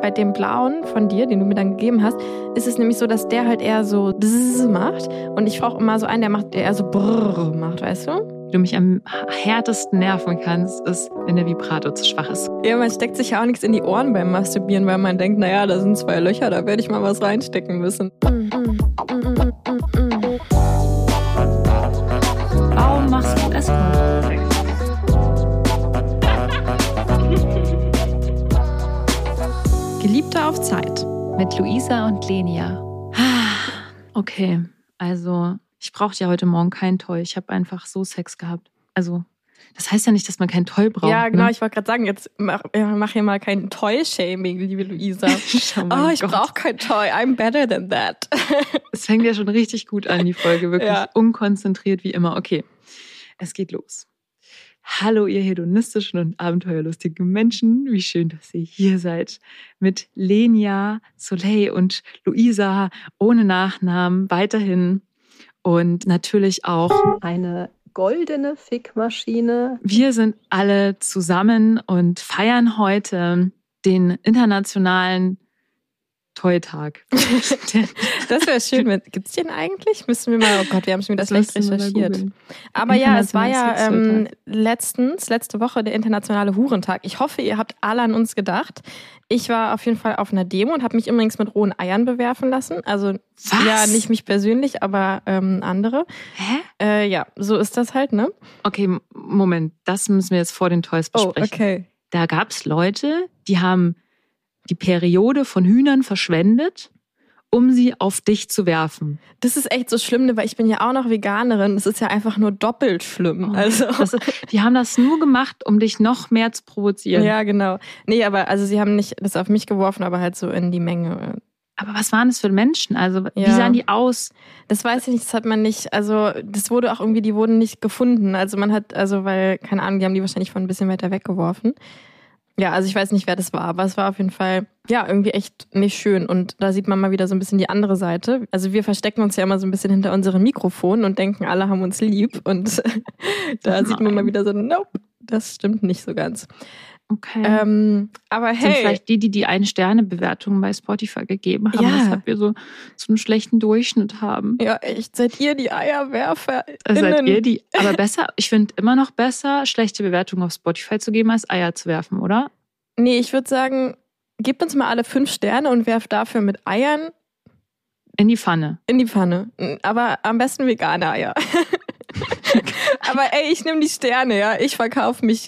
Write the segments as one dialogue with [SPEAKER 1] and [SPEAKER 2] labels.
[SPEAKER 1] Bei dem blauen von dir, den du mir dann gegeben hast, ist es nämlich so, dass der halt eher so bzzz macht. Und ich brauche immer so einen, der macht, der eher so brrr macht, weißt du?
[SPEAKER 2] Wie du mich am härtesten nerven kannst, ist, wenn der Vibrator zu schwach ist.
[SPEAKER 1] Ja, man steckt sich ja auch nichts in die Ohren beim Masturbieren, weil man denkt, naja, da sind zwei Löcher, da werde ich mal was reinstecken müssen.
[SPEAKER 2] Warum
[SPEAKER 1] Geliebte auf Zeit.
[SPEAKER 2] Mit Luisa und Lenia. Okay, also ich brauchte ja heute Morgen kein Toy. Ich habe einfach so Sex gehabt. Also, das heißt ja nicht, dass man kein Toy braucht.
[SPEAKER 1] Ja, genau,
[SPEAKER 2] Ne?
[SPEAKER 1] ich wollte gerade sagen, jetzt mach, mach hier mal kein Toy-Shaming, liebe Luisa.
[SPEAKER 2] Mal,
[SPEAKER 1] oh, ich brauche kein Toy, I'm better than that.
[SPEAKER 2] Es fängt ja schon richtig gut an, die Folge. Wirklich
[SPEAKER 1] Ja.
[SPEAKER 2] unkonzentriert wie immer. Okay, es geht los. Hallo, ihr hedonistischen und abenteuerlustigen Menschen. Wie schön, dass ihr hier seid. Mit Lenia, Soleil und Luisa ohne Nachnamen weiterhin. Und natürlich auch,
[SPEAKER 3] Eine goldene Fickmaschine.
[SPEAKER 2] wir sind alle zusammen und feiern heute den internationalen Toy-Tag.
[SPEAKER 1] Das wäre schön. Gibt's den eigentlich? Müssen wir mal, oh Gott, wir haben schon wieder schlecht
[SPEAKER 2] uns mal
[SPEAKER 1] recherchiert. Aber ja, es war ja ähm, letztens, letzte Woche der internationale Hurentag. Ich hoffe, ihr habt alle an uns gedacht. Ich war auf jeden Fall auf einer Demo und habe mich übrigens mit rohen Eiern bewerfen lassen. Also
[SPEAKER 2] Was?
[SPEAKER 1] ja, nicht mich persönlich, aber ähm, andere.
[SPEAKER 2] Hä?
[SPEAKER 1] Äh, ja, so ist das halt, ne?
[SPEAKER 2] Okay, Moment, das müssen wir jetzt vor den Toys
[SPEAKER 1] Oh,
[SPEAKER 2] besprechen.
[SPEAKER 1] okay.
[SPEAKER 2] Da gab es Leute, die haben die Periode von Hühnern verschwendet, um sie auf dich zu werfen.
[SPEAKER 1] Das ist echt so schlimm, ne, weil ich bin ja auch noch Veganerin. Das ist ja einfach nur doppelt schlimm. Also
[SPEAKER 2] Das, die haben das nur gemacht, um dich noch mehr zu provozieren.
[SPEAKER 1] ja, genau. Nee, aber also sie haben nicht das auf mich geworfen, aber halt so in die Menge.
[SPEAKER 2] Aber was waren das für Menschen? Also, wie
[SPEAKER 1] Ja.
[SPEAKER 2] sahen die aus?
[SPEAKER 1] Das weiß ich nicht, das hat man nicht, also das wurde auch irgendwie, die wurden nicht gefunden. Also man hat, also weil, keine Ahnung, die haben die wahrscheinlich von ein bisschen weiter weggeworfen. Ja, also ich weiß nicht, wer das war, aber es war auf jeden Fall, ja, irgendwie echt nicht schön. Und da sieht man mal wieder so ein bisschen die andere Seite. Also wir verstecken uns ja immer so ein bisschen hinter unseren Mikrofonen und denken, alle haben uns lieb. Und da sieht man mal wieder so, nope, das stimmt nicht so ganz.
[SPEAKER 2] Okay.
[SPEAKER 1] Ähm, aber
[SPEAKER 2] Das sind
[SPEAKER 1] hey,
[SPEAKER 2] vielleicht die, die die Ein-Sterne-Bewertung bei Spotify gegeben haben,
[SPEAKER 1] Ja.
[SPEAKER 2] weshalb wir so, so einen schlechten Durchschnitt haben.
[SPEAKER 1] ja, echt, seid ihr die Eierwerfer?
[SPEAKER 2] Seid ihr die? Aber besser, ich finde immer noch besser, schlechte Bewertungen auf Spotify zu geben, als Eier zu werfen, oder?
[SPEAKER 1] Nee, ich würde sagen, gebt uns mal alle fünf Sterne und werft dafür mit Eiern
[SPEAKER 2] In die Pfanne.
[SPEAKER 1] in die Pfanne. Aber am besten vegane Eier. Aber ey, ich nehme die Sterne, ja. Ich verkaufe mich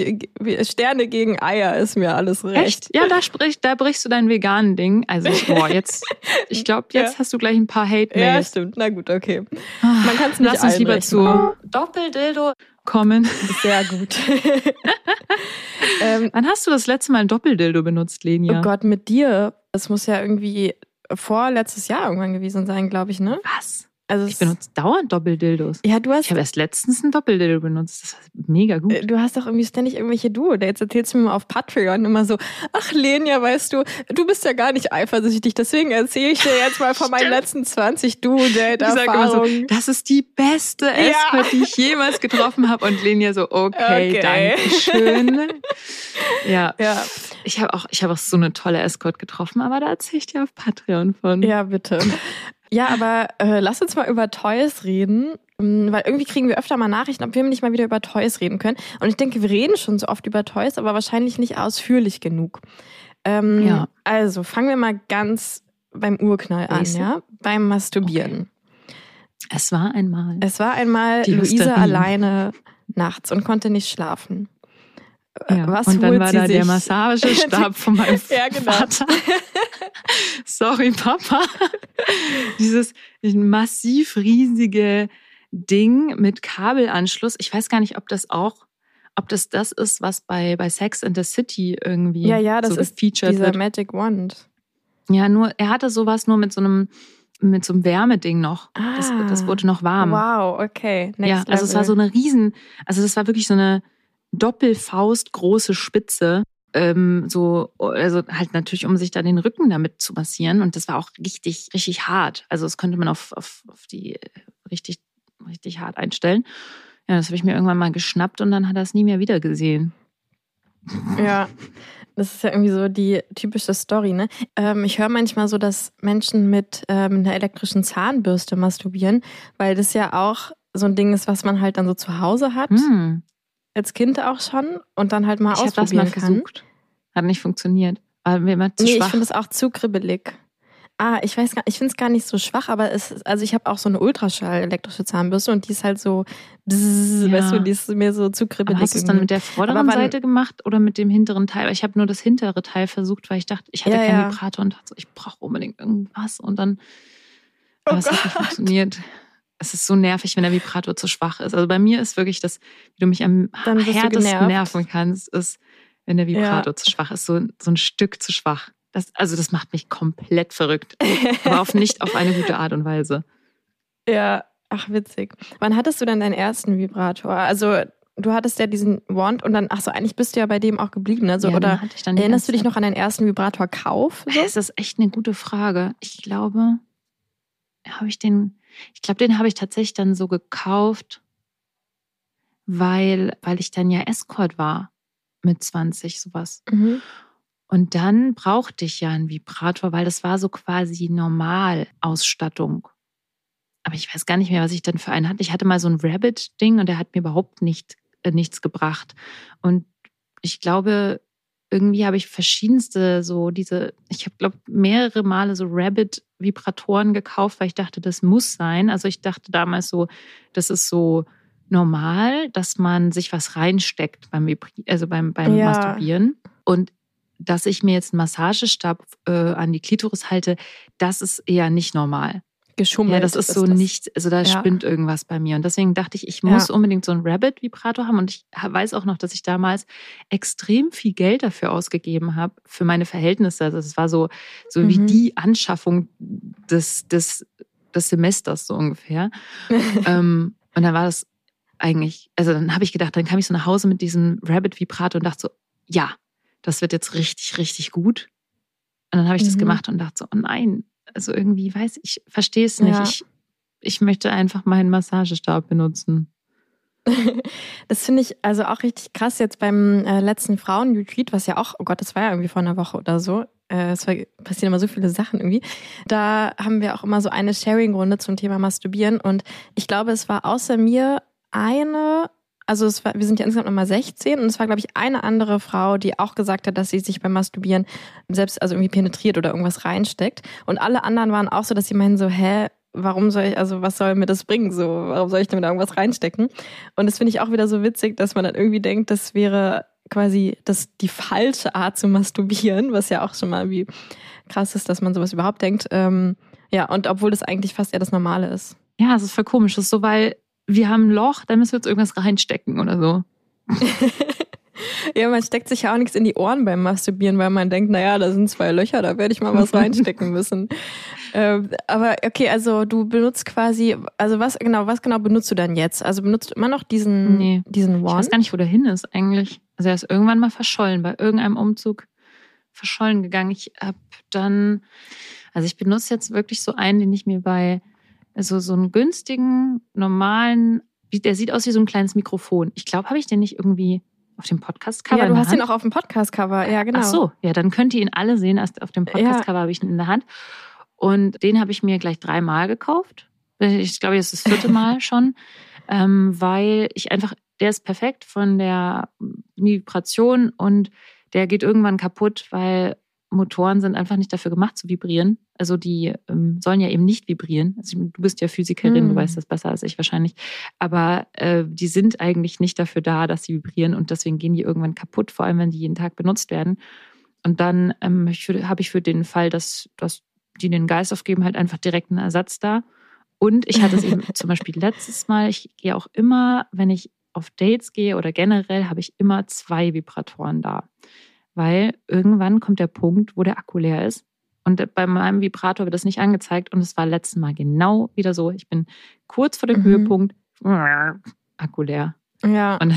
[SPEAKER 1] Sterne gegen Eier, ist mir alles recht.
[SPEAKER 2] Echt? Ja, da, sprich, da brichst du dein veganen Ding. Also, ich, boah, jetzt, ich glaube, jetzt
[SPEAKER 1] Ja.
[SPEAKER 2] hast du gleich ein paar
[SPEAKER 1] Ja,
[SPEAKER 2] Hate-Mails.
[SPEAKER 1] stimmt. Na gut, okay.
[SPEAKER 2] Man
[SPEAKER 1] Man kann's nicht
[SPEAKER 2] Lass uns lieber zu Doppeldildo kommen.
[SPEAKER 1] Sehr gut. ähm,
[SPEAKER 2] Wann hast du das letzte Mal ein Doppeldildo benutzt, Lenia?
[SPEAKER 1] Oh Gott, mit dir. Das muss ja irgendwie vorletztes Jahr irgendwann gewesen sein, glaube ich, ne?
[SPEAKER 2] Was?
[SPEAKER 1] Also
[SPEAKER 2] Ich benutze dauernd Doppeldildos.
[SPEAKER 1] Ja, du hast
[SPEAKER 2] Ich habe erst letztens ein Doppeldildo benutzt. Das war mega gut.
[SPEAKER 1] Du hast doch irgendwie ständig irgendwelche Duo. Jetzt erzählst du mir mal auf Patreon immer so, ach Lenia, weißt du, du bist ja gar nicht eifersüchtig, deswegen erzähle ich dir jetzt mal von meinen letzten 20
[SPEAKER 2] Ich sage immer so,
[SPEAKER 1] Duo-Date-Erfahrungen.
[SPEAKER 2] das ist die beste Escort, die ich jemals getroffen habe. Und Lenia so, okay,
[SPEAKER 1] Okay.
[SPEAKER 2] danke schön. Ja,
[SPEAKER 1] Ja,
[SPEAKER 2] ich habe auch, ich habe auch so eine tolle Escort getroffen, aber da erzähle ich dir auf Patreon von.
[SPEAKER 1] ja, bitte. Ja, aber äh, lass uns mal über Toys reden, ähm, weil irgendwie kriegen wir öfter mal Nachrichten, ob wir nicht mal wieder über Toys reden können. Und ich denke, wir reden schon so oft über Toys, aber wahrscheinlich nicht ausführlich genug. Ähm,
[SPEAKER 2] Ja.
[SPEAKER 1] Also fangen wir mal ganz beim Urknall an,
[SPEAKER 2] Basic.
[SPEAKER 1] ja, beim Masturbieren.
[SPEAKER 2] Es war einmal.
[SPEAKER 1] Es war einmal
[SPEAKER 2] Die
[SPEAKER 1] Luisa alleine nachts und konnte nicht schlafen. Äh,
[SPEAKER 2] Ja.
[SPEAKER 1] Was
[SPEAKER 2] und dann war da der
[SPEAKER 1] sich?
[SPEAKER 2] Massagestab von meinem
[SPEAKER 1] Ja, genau.
[SPEAKER 2] Vater. Sorry, Papa. Dieses massiv riesige Ding mit Kabelanschluss. Ich weiß gar nicht, ob das auch, ob das das ist, was bei, bei Sex in the City irgendwie
[SPEAKER 1] Ja, ja, das
[SPEAKER 2] so
[SPEAKER 1] ist dieser
[SPEAKER 2] wird.
[SPEAKER 1] Magic Wand.
[SPEAKER 2] Ja, nur, er hatte sowas nur mit so einem, mit so einem Wärmeding noch. Das,
[SPEAKER 1] Ah.
[SPEAKER 2] das wurde noch warm.
[SPEAKER 1] Wow, okay. Next
[SPEAKER 2] ja, also es war so
[SPEAKER 1] level.
[SPEAKER 2] eine riesen, also das war wirklich so eine Doppelfaust große Spitze. Ähm, so, also halt natürlich, um sich da den Rücken damit zu massieren. Und das war auch richtig, richtig hart. Also das könnte man auf, auf, auf die äh, richtig, richtig hart einstellen. Ja, das habe ich mir irgendwann mal geschnappt und dann hat er es nie mehr wieder gesehen.
[SPEAKER 1] Ja, das ist ja irgendwie so die typische Story, ne? Ähm, ich höre manchmal so, dass Menschen mit ähm, einer elektrischen Zahnbürste masturbieren, weil das ja auch so ein Ding ist, was man halt dann so zu Hause hat.
[SPEAKER 2] Hm.
[SPEAKER 1] Als Kind auch schon und dann halt mal
[SPEAKER 2] Ich habe das
[SPEAKER 1] ausprobieren
[SPEAKER 2] mal
[SPEAKER 1] kann.
[SPEAKER 2] versucht. Hat nicht funktioniert. War mir immer zu
[SPEAKER 1] Nee, ich
[SPEAKER 2] schwach.
[SPEAKER 1] finde es auch zu kribbelig. Ah, ich weiß gar ich finde es gar nicht so schwach, aber es also ich habe auch so eine Ultraschall-elektrische Zahnbürste und die ist halt so, bzzz,
[SPEAKER 2] Ja.
[SPEAKER 1] weißt du, die ist mir so zu kribbelig.
[SPEAKER 2] Aber hast du es dann mit der vorderen
[SPEAKER 1] wann-
[SPEAKER 2] Seite gemacht oder mit dem hinteren Teil? Ich habe nur das hintere Teil versucht, weil ich dachte, ich hatte
[SPEAKER 1] Ja,
[SPEAKER 2] keinen
[SPEAKER 1] ja.
[SPEAKER 2] Vibrator und dachte so, ich brauche unbedingt irgendwas. Und dann,
[SPEAKER 1] Oh
[SPEAKER 2] aber es hat nicht funktioniert. Es ist so nervig, wenn der Vibrator zu schwach ist. Also bei mir ist wirklich das, wie du mich am härtesten nerven kannst, ist, wenn der Vibrator
[SPEAKER 1] Ja.
[SPEAKER 2] zu schwach ist. So, so ein Stück zu schwach. Das, also das macht mich komplett verrückt. Aber auf nicht auf eine gute Art und Weise.
[SPEAKER 1] Ja, ach witzig. Wann hattest du denn deinen ersten Vibrator? Also du hattest ja diesen Wand und dann, ach so, eigentlich bist du ja bei dem auch geblieben. Also,
[SPEAKER 2] Ja,
[SPEAKER 1] oder
[SPEAKER 2] hatte ich dann die
[SPEAKER 1] erinnerst du dich noch an deinen ersten Vibrator-Kauf? So?
[SPEAKER 2] Das ist echt eine gute Frage. Ich glaube, habe ich den, ich glaube, den habe ich tatsächlich dann so gekauft, weil, weil ich dann ja Escort war mit 20, sowas.
[SPEAKER 1] Mhm.
[SPEAKER 2] Und dann brauchte ich ja einen Vibrator, weil das war so quasi Normalausstattung. Aber ich weiß gar nicht mehr, was ich dann für einen hatte. Ich hatte mal so ein Rabbit-Ding und der hat mir überhaupt nicht, äh, nichts gebracht. Und ich glaube, irgendwie habe ich verschiedenste so diese, ich habe glaube mehrere Male so Rabbit-Vibratoren gekauft, weil ich dachte, das muss sein. Also ich dachte damals so, das ist so normal, dass man sich was reinsteckt beim, Vibri also beim, beim
[SPEAKER 1] Ja.
[SPEAKER 2] Masturbieren. Und dass ich mir jetzt einen Massagestab äh, an die Klitoris halte, das ist eher nicht normal.
[SPEAKER 1] Geschummelt.
[SPEAKER 2] Ja, das ist so
[SPEAKER 1] das.
[SPEAKER 2] nicht, also da
[SPEAKER 1] Ja.
[SPEAKER 2] spinnt irgendwas bei mir. Und deswegen dachte ich, ich
[SPEAKER 1] Ja.
[SPEAKER 2] muss unbedingt so einen Rabbit-Vibrator haben. Und ich weiß auch noch, dass ich damals extrem viel Geld dafür ausgegeben habe, für meine Verhältnisse. Also es war so, so wie
[SPEAKER 1] Mhm.
[SPEAKER 2] die Anschaffung des, des, des Semesters so ungefähr. ähm, und dann war das eigentlich, also dann habe ich gedacht, dann kam ich so nach Hause mit diesem Rabbit-Vibrator und dachte so, ja, das wird jetzt richtig, richtig gut. Und dann habe ich das
[SPEAKER 1] Mhm.
[SPEAKER 2] gemacht und dachte so, oh nein, also irgendwie weiß ich, verstehe es nicht.
[SPEAKER 1] Ja.
[SPEAKER 2] Ich, ich möchte einfach meinen Massagestab benutzen.
[SPEAKER 1] Das finde ich also auch richtig krass jetzt beim äh, letzten Frauenretreat, was ja auch, oh Gott, das war ja irgendwie vor einer Woche oder so. Äh, es war, passieren immer so viele Sachen irgendwie. Da haben wir auch immer so eine Sharing-Runde zum Thema Masturbieren und ich glaube, es war außer mir eine, also war, wir sind ja insgesamt nochmal 16 und es war, glaube ich, eine andere Frau, die auch gesagt hat, dass sie sich beim Masturbieren selbst also irgendwie penetriert oder irgendwas reinsteckt. Und alle anderen waren auch so, dass sie meinen so, hä, warum soll ich, also was soll mir das bringen? So, warum soll ich damit irgendwas reinstecken? Und das finde ich auch wieder so witzig, dass man dann irgendwie denkt, das wäre quasi das, die falsche Art zu masturbieren, was ja auch schon mal wie krass ist, dass man sowas überhaupt denkt. Ähm, ja, und obwohl das eigentlich fast eher das Normale ist.
[SPEAKER 2] Ja, es ist voll komisch. Das ist so, weil wir haben ein Loch, da müssen wir jetzt irgendwas reinstecken oder so.
[SPEAKER 1] Ja, man steckt sich ja auch nichts in die Ohren beim Masturbieren, weil man denkt, naja, da sind zwei Löcher, da werde ich mal was reinstecken müssen. Ähm, aber okay, also du benutzt quasi, also was genau, was genau benutzt du dann jetzt? Also benutzt du immer noch diesen,
[SPEAKER 2] Nee.
[SPEAKER 1] diesen
[SPEAKER 2] Ich
[SPEAKER 1] Wand?
[SPEAKER 2] weiß gar nicht, wo der hin ist eigentlich. Also er ist irgendwann mal verschollen, bei irgendeinem Umzug verschollen gegangen. Ich habe dann, also ich benutze jetzt wirklich so einen, den ich mir bei also so einen günstigen, normalen, der sieht aus wie so ein kleines Mikrofon. Ich glaube, habe ich den nicht irgendwie auf dem Podcast-Cover
[SPEAKER 1] ja, du hast ihn
[SPEAKER 2] Hand?
[SPEAKER 1] auch auf dem Podcast-Cover, ja, genau.
[SPEAKER 2] Ach so, ja, dann könnt ihr ihn alle sehen. Auf dem Podcast-Cover habe ich ihn in der Hand. Und den habe ich mir gleich dreimal gekauft. Ich glaube, jetzt ist das vierte Mal schon, ähm, weil ich einfach, der ist perfekt von der Vibration und der geht irgendwann kaputt, weil Motoren sind einfach nicht dafür gemacht zu vibrieren. Also die ähm, sollen ja eben nicht vibrieren. Also du bist ja Physikerin, du
[SPEAKER 1] Hm.
[SPEAKER 2] weißt das besser als ich wahrscheinlich. Aber äh, die sind eigentlich nicht dafür da, dass sie vibrieren und deswegen gehen die irgendwann kaputt, vor allem wenn die jeden Tag benutzt werden. Und dann ähm, habe ich für den Fall, dass, dass die den Geist aufgeben, halt einfach direkt einen Ersatz da. Und ich hatte es eben zum Beispiel letztes Mal, ich gehe auch immer, wenn ich auf Dates gehe oder generell, habe ich immer zwei Vibratoren da. Weil irgendwann kommt der Punkt, wo der Akku leer ist. Und bei meinem Vibrator wird das nicht angezeigt. Und es war letztes Mal genau wieder so. Ich bin kurz vor dem
[SPEAKER 1] Mhm.
[SPEAKER 2] Höhepunkt, Akku leer.
[SPEAKER 1] Ja.
[SPEAKER 2] Und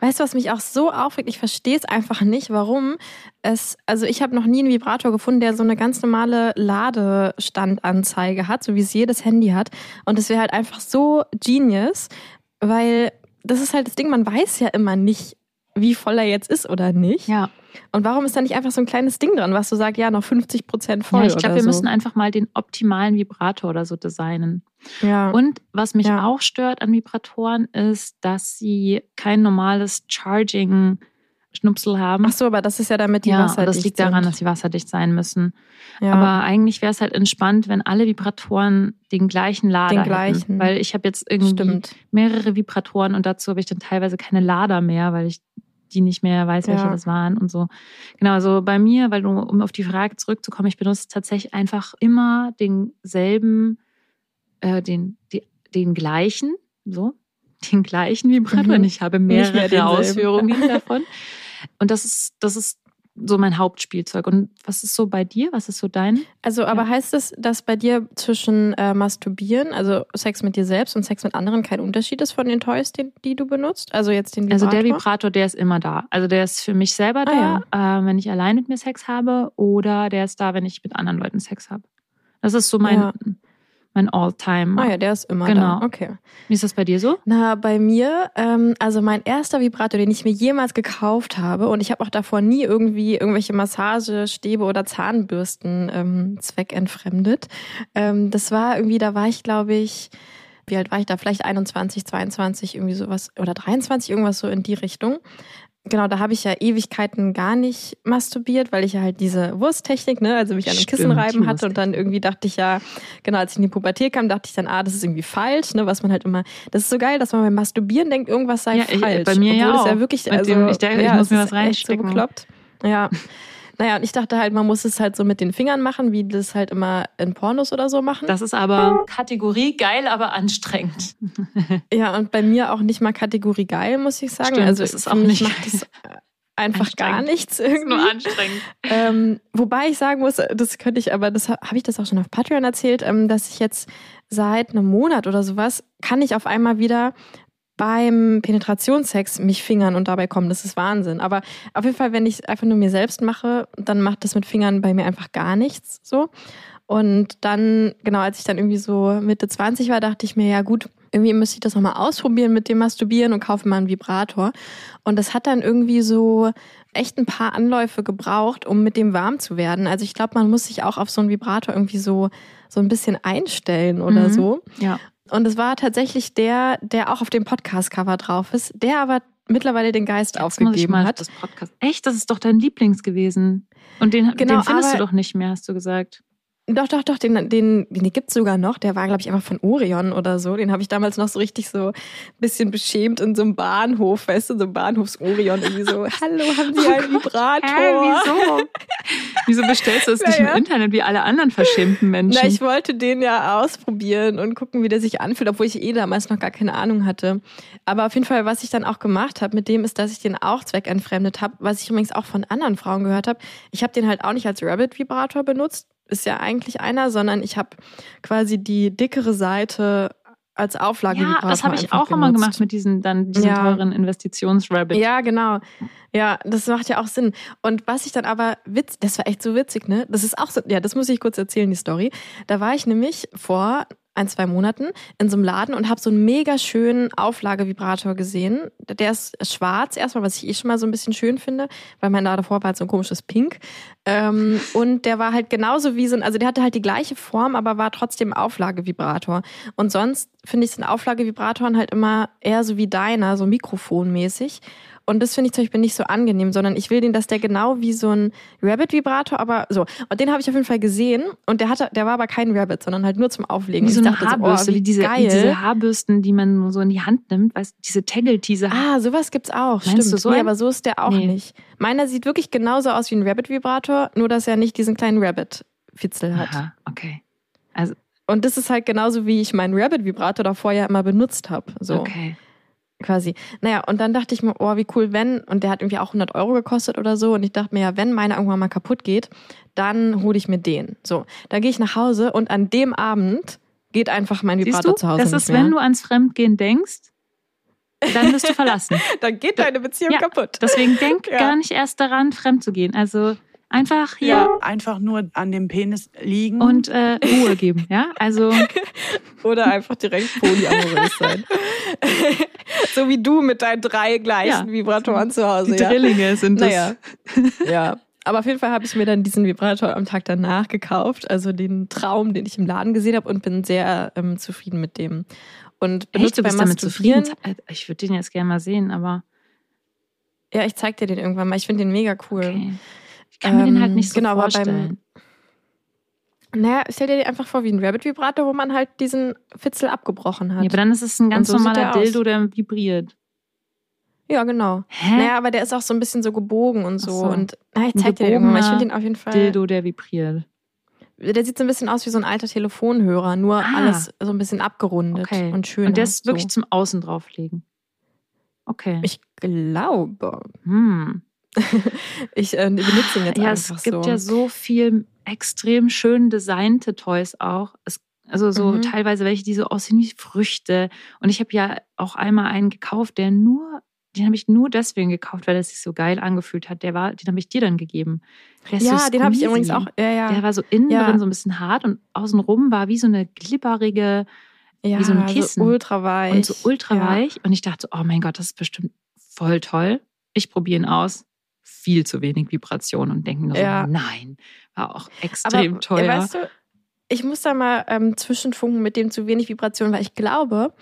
[SPEAKER 1] Weißt du, was mich auch so aufregt? Ich verstehe es einfach nicht, warum es, also ich habe noch nie einen Vibrator gefunden, der so eine ganz normale Ladestandanzeige hat, so wie es jedes Handy hat. Und es wäre halt einfach so genius, weil das ist halt das Ding, man weiß ja immer nicht, wie voll er jetzt ist oder nicht.
[SPEAKER 2] Ja.
[SPEAKER 1] Und warum ist da nicht einfach so ein kleines Ding dran, was du sagst, ja, noch 50 Prozent voll
[SPEAKER 2] ja ich glaube, wir
[SPEAKER 1] so.
[SPEAKER 2] müssen einfach mal den optimalen Vibrator oder so designen.
[SPEAKER 1] ja.
[SPEAKER 2] Und was mich
[SPEAKER 1] Ja.
[SPEAKER 2] auch stört an Vibratoren ist, dass sie kein normales Charging-Schnupsel haben.
[SPEAKER 1] Ach so, aber das ist ja damit die
[SPEAKER 2] ja,
[SPEAKER 1] wasserdicht
[SPEAKER 2] das liegt daran,
[SPEAKER 1] sind.
[SPEAKER 2] dass sie wasserdicht sein müssen.
[SPEAKER 1] ja.
[SPEAKER 2] Aber eigentlich wäre es halt entspannt, wenn alle Vibratoren den gleichen Lader
[SPEAKER 1] Den
[SPEAKER 2] hätten.
[SPEAKER 1] gleichen.
[SPEAKER 2] Weil ich habe jetzt irgendwie
[SPEAKER 1] Stimmt.
[SPEAKER 2] mehrere Vibratoren und dazu habe ich dann teilweise keine Lader mehr, weil ich die nicht mehr weiß, welche
[SPEAKER 1] Ja.
[SPEAKER 2] das waren und so. Genau, also bei mir, weil du, um auf die Frage zurückzukommen, ich benutze tatsächlich einfach immer denselben, äh, den, die, den gleichen, so, den gleichen Vibrator.
[SPEAKER 1] Mhm.
[SPEAKER 2] Und ich habe
[SPEAKER 1] mehr
[SPEAKER 2] mehrere
[SPEAKER 1] denselben.
[SPEAKER 2] Ausführungen davon. Und das ist, das ist so mein Hauptspielzeug. Und was ist so bei dir? Was ist so dein?
[SPEAKER 1] Also, aber
[SPEAKER 2] Ja.
[SPEAKER 1] heißt es, dass bei dir zwischen äh, Masturbieren, also Sex mit dir selbst und Sex mit anderen kein Unterschied ist von den Toys, die, die du benutzt? Also jetzt den
[SPEAKER 2] Also
[SPEAKER 1] Vibrator?
[SPEAKER 2] der Vibrator, der ist immer da. Also der ist für mich selber
[SPEAKER 1] Ah,
[SPEAKER 2] da, äh, wenn ich allein mit mir Sex habe, oder der ist da, wenn ich mit anderen Leuten Sex habe. Das ist so mein,
[SPEAKER 1] Ja.
[SPEAKER 2] Mein All-Time.
[SPEAKER 1] Ah ja, der ist immer
[SPEAKER 2] Genau.
[SPEAKER 1] da. Okay.
[SPEAKER 2] Wie ist das bei dir so?
[SPEAKER 1] Na, bei mir, ähm, also mein erster Vibrator, den ich mir jemals gekauft habe, und ich habe auch davor nie irgendwie irgendwelche Massagestäbe oder Zahnbürsten ähm, zweckentfremdet. Ähm, das war irgendwie, da war ich, glaube ich, wie alt war ich da? Vielleicht 21, 22, irgendwie sowas, oder 23, irgendwas so in die Richtung. Genau, da habe ich ja Ewigkeiten gar nicht masturbiert, weil ich ja halt diese Wursttechnik, ne, also mich an einem Kissen reiben hatte und dann irgendwie dachte ich ja, genau, als ich in die Pubertät kam, dachte ich dann, ah, das ist irgendwie falsch, ne, was man halt immer, das ist so geil, dass man beim Masturbieren denkt, irgendwas sei
[SPEAKER 2] Ja, ich-
[SPEAKER 1] falsch.
[SPEAKER 2] bei mir ja
[SPEAKER 1] obwohl es
[SPEAKER 2] auch.
[SPEAKER 1] ja wirklich, also,
[SPEAKER 2] dem- ich denke, ich
[SPEAKER 1] ja,
[SPEAKER 2] muss
[SPEAKER 1] es
[SPEAKER 2] mir was
[SPEAKER 1] echt So
[SPEAKER 2] reinstecken.
[SPEAKER 1] bekloppt. Ja. Naja, und ich dachte halt, man muss es halt so mit den Fingern machen, wie das halt immer in Pornos oder so machen.
[SPEAKER 2] Das ist aber Kategorie geil, aber anstrengend.
[SPEAKER 1] Ja, und bei mir auch nicht mal Kategorie geil, muss ich sagen.
[SPEAKER 2] Stimmt,
[SPEAKER 1] also
[SPEAKER 2] das ist auch nicht
[SPEAKER 1] einfach gar nichts
[SPEAKER 2] Das ist
[SPEAKER 1] irgendwie.
[SPEAKER 2] nur anstrengend.
[SPEAKER 1] Ähm, wobei ich sagen muss, das könnte ich, aber das habe ich das auch schon auf Patreon erzählt, ähm, dass ich jetzt seit einem Monat oder sowas kann ich auf einmal wieder beim Penetrationssex mich fingern und dabei kommen. Das ist Wahnsinn. Aber auf jeden Fall, wenn ich es einfach nur mir selbst mache, dann macht das mit Fingern bei mir einfach gar nichts so. Und dann, genau, als ich dann irgendwie so Mitte 20 war, dachte ich mir, ja gut, irgendwie müsste ich das nochmal ausprobieren mit dem Masturbieren und kaufe mal einen Vibrator. Und das hat dann irgendwie so echt ein paar Anläufe gebraucht, um mit dem warm zu werden. Also ich glaube, man muss sich auch auf so einen Vibrator irgendwie so, so ein bisschen einstellen oder
[SPEAKER 2] Mhm.
[SPEAKER 1] so.
[SPEAKER 2] Ja.
[SPEAKER 1] Und es war tatsächlich der, der auch auf dem Podcast-Cover drauf ist, der aber mittlerweile den Geist
[SPEAKER 2] Jetzt
[SPEAKER 1] aufgegeben hat.
[SPEAKER 2] das. Echt, das ist doch dein Lieblings gewesen. Und den,
[SPEAKER 1] Genau,
[SPEAKER 2] den findest du doch nicht mehr, hast du gesagt.
[SPEAKER 1] Doch, doch, doch, den, den, den gibt's sogar noch. Der war, glaube ich, einfach von Orion oder so. Den habe ich damals noch so richtig so ein bisschen beschämt in so einem Bahnhof, weißt du, so einem Bahnhofs-Orion irgendwie so, hallo, haben Sie einen Vibrator?
[SPEAKER 2] Hä, wieso? wieso bestellst du es nicht
[SPEAKER 1] Ja, ja.
[SPEAKER 2] im Internet wie alle anderen verschämten Menschen?
[SPEAKER 1] Na, ich wollte den ja ausprobieren und gucken, wie der sich anfühlt, obwohl ich eh damals noch gar keine Ahnung hatte. Aber auf jeden Fall, was ich dann auch gemacht habe mit dem, ist, dass ich den auch zweckentfremdet habe, was ich übrigens auch von anderen Frauen gehört habe. Ich habe den halt auch nicht als Rabbit-Vibrator benutzt, ist ja eigentlich einer, sondern ich habe quasi die dickere Seite als
[SPEAKER 2] ja,
[SPEAKER 1] Auflagevibrator
[SPEAKER 2] das habe ich auch immer
[SPEAKER 1] genutzt.
[SPEAKER 2] gemacht mit diesen dann diesen
[SPEAKER 1] Ja.
[SPEAKER 2] teuren Investitionsrabbit.
[SPEAKER 1] Ja, genau. Ja, das macht ja auch Sinn. Und was ich dann aber witz, das war echt so witzig, ne? Das ist auch so, ja, das muss ich kurz erzählen, die Story. Da war ich nämlich vor ein, zwei Monaten in so einem Laden und habe so einen mega schönen Auflagevibrator gesehen. Der ist schwarz erstmal, was ich eh schon mal so ein bisschen schön finde, weil mein da davor war halt so ein komisches Pink. Ähm, und der war halt genauso wie so ein, also der hatte halt die gleiche Form, aber war trotzdem Auflagevibrator. Und sonst finde ich den Auflagevibratoren halt immer eher so wie deiner, so mikrofonmäßig. Und das finde ich zum Beispiel nicht so angenehm, sondern ich will den, dass der genau wie so ein Rabbit-Vibrator, aber so. Und den habe ich auf jeden Fall gesehen und der hatte, der war aber kein Rabbit, sondern halt nur zum Auflegen.
[SPEAKER 2] Wie so eine Haarbürste,
[SPEAKER 1] oh,
[SPEAKER 2] wie, diese, wie diese Haarbürsten, die man so in die Hand nimmt, weißt du, diese Taggelt-Teaser.
[SPEAKER 1] Ah, sowas gibt's auch.
[SPEAKER 2] Meinst
[SPEAKER 1] Stimmt.
[SPEAKER 2] du so
[SPEAKER 1] nee, aber so ist der auch
[SPEAKER 2] Nee.
[SPEAKER 1] nicht. Meiner sieht wirklich genauso aus wie ein Rabbit-Vibrator, nur dass er nicht diesen kleinen Rabbit-Fitzel hat.
[SPEAKER 2] Aha, okay. Also,
[SPEAKER 1] Und das ist halt genauso, wie ich meinen Rabbit-Vibrator davor ja immer benutzt habe. So.
[SPEAKER 2] okay.
[SPEAKER 1] Quasi. Naja, und dann dachte ich mir, oh, wie cool, wenn, und der hat irgendwie auch 100 Euro gekostet oder so, und ich dachte mir, ja, wenn meiner irgendwann mal kaputt geht, dann hole ich mir den. So, dann gehe ich nach Hause und an dem Abend geht einfach mein Vibrator zu Hause
[SPEAKER 2] das ist, wenn du ans Fremdgehen denkst, dann bist du verlassen.
[SPEAKER 1] dann geht deine Beziehung
[SPEAKER 2] Ja.
[SPEAKER 1] kaputt.
[SPEAKER 2] Deswegen denk
[SPEAKER 1] Ja.
[SPEAKER 2] gar nicht erst daran, fremd zu gehen. Also Einfach hier
[SPEAKER 1] Ja.
[SPEAKER 4] Einfach nur an dem Penis liegen.
[SPEAKER 2] und äh, Ruhe geben. Ja, also
[SPEAKER 1] Oder einfach direkt polyamorös sein. so wie du mit deinen drei gleichen
[SPEAKER 2] Ja.
[SPEAKER 1] Vibratoren zu Hause.
[SPEAKER 2] die
[SPEAKER 1] ja.
[SPEAKER 2] Drillinge sind das.
[SPEAKER 1] Naja. ja. Aber auf jeden Fall habe ich mir dann diesen Vibrator am Tag danach gekauft, also den Traum, den ich im Laden gesehen habe und bin sehr ähm, zufrieden mit dem. Und
[SPEAKER 2] Echt,
[SPEAKER 1] benutze
[SPEAKER 2] du bist
[SPEAKER 1] beim
[SPEAKER 2] damit zufrieden? Ich würde den jetzt gerne mal sehen, aber
[SPEAKER 1] Ja, ich zeig dir den irgendwann mal. Ich finde den mega cool.
[SPEAKER 2] okay. Kann mir den halt
[SPEAKER 1] Ähm,
[SPEAKER 2] nicht so
[SPEAKER 1] genau, aber beim-
[SPEAKER 2] vorstellen.
[SPEAKER 1] Naja, stell dir einfach vor wie ein Rabbit-Vibrator, wo man halt diesen Fitzel abgebrochen hat.
[SPEAKER 2] Ja, aber dann ist es ein ganz
[SPEAKER 1] so
[SPEAKER 2] normaler
[SPEAKER 1] der aus.
[SPEAKER 2] Dildo, der vibriert.
[SPEAKER 1] Ja, genau.
[SPEAKER 2] Hä?
[SPEAKER 1] Naja, aber der ist auch so ein bisschen so gebogen und so.
[SPEAKER 2] So.
[SPEAKER 1] Und na, ich zeig dir den irgendwann mal. Ich finde den auf jeden Fall.
[SPEAKER 2] Dildo, der vibriert.
[SPEAKER 1] Der sieht so ein bisschen aus wie so ein alter Telefonhörer, nur
[SPEAKER 2] Ah.
[SPEAKER 1] alles so ein bisschen abgerundet
[SPEAKER 2] Okay.
[SPEAKER 1] und schön.
[SPEAKER 2] Und der ist wirklich
[SPEAKER 1] so.
[SPEAKER 2] zum Außen drauflegen. Okay.
[SPEAKER 1] Ich glaube.
[SPEAKER 2] hm.
[SPEAKER 1] Ich äh, benutze ihn jetzt
[SPEAKER 2] ja,
[SPEAKER 1] einfach
[SPEAKER 2] es gibt
[SPEAKER 1] so.
[SPEAKER 2] ja so viel extrem schön designte Toys auch. Es, also so
[SPEAKER 1] Mhm.
[SPEAKER 2] teilweise welche, die so aussehen wie Früchte. Und ich habe ja auch einmal einen gekauft, der nur, den habe ich nur deswegen gekauft, weil er sich so geil angefühlt hat. Der war, den habe ich dir dann gegeben.
[SPEAKER 1] Ja,
[SPEAKER 2] so
[SPEAKER 1] den habe ich übrigens auch. Ja, ja.
[SPEAKER 2] Der war so innen
[SPEAKER 1] Ja.
[SPEAKER 2] drin so ein bisschen hart und außenrum war wie so eine glibberige
[SPEAKER 1] ja,
[SPEAKER 2] wie so ein Kissen.
[SPEAKER 1] ultra weich.
[SPEAKER 2] und so ultra weich. Und ich dachte, oh mein Gott, das ist bestimmt voll toll. Ich probiere ihn aus. Viel zu wenig Vibration und denke mir so,
[SPEAKER 1] Ja.
[SPEAKER 2] nein, war auch extrem
[SPEAKER 1] Aber,
[SPEAKER 2] teuer.
[SPEAKER 1] Weißt du, ich muss da mal ähm, zwischenfunken mit dem zu wenig Vibration, weil ich glaube,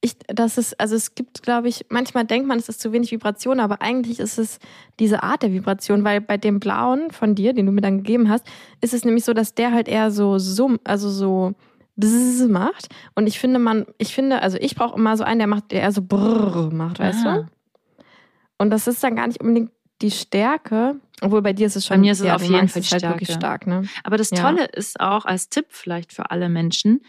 [SPEAKER 1] ich, dass es, also es gibt, glaube ich, manchmal denkt man, es ist zu wenig Vibration, aber eigentlich ist es diese Art der Vibration, weil bei dem blauen von dir, den du mir dann gegeben hast, ist es nämlich so, dass der halt eher so summ, also so bzzz macht. Und ich finde, man, ich finde, also ich brauche immer so einen, der macht, der eher so brrr macht, weißt
[SPEAKER 2] Aha.
[SPEAKER 1] du? Und das ist dann gar nicht unbedingt die Stärke, obwohl bei dir ist es schon.
[SPEAKER 2] Bei mir ist es
[SPEAKER 1] ja,
[SPEAKER 2] auf jeden Fall
[SPEAKER 1] halt wirklich
[SPEAKER 2] Stärke.
[SPEAKER 1] stark, ne?
[SPEAKER 2] Aber das
[SPEAKER 1] Ja.
[SPEAKER 2] Tolle ist auch als Tipp vielleicht für alle Menschen,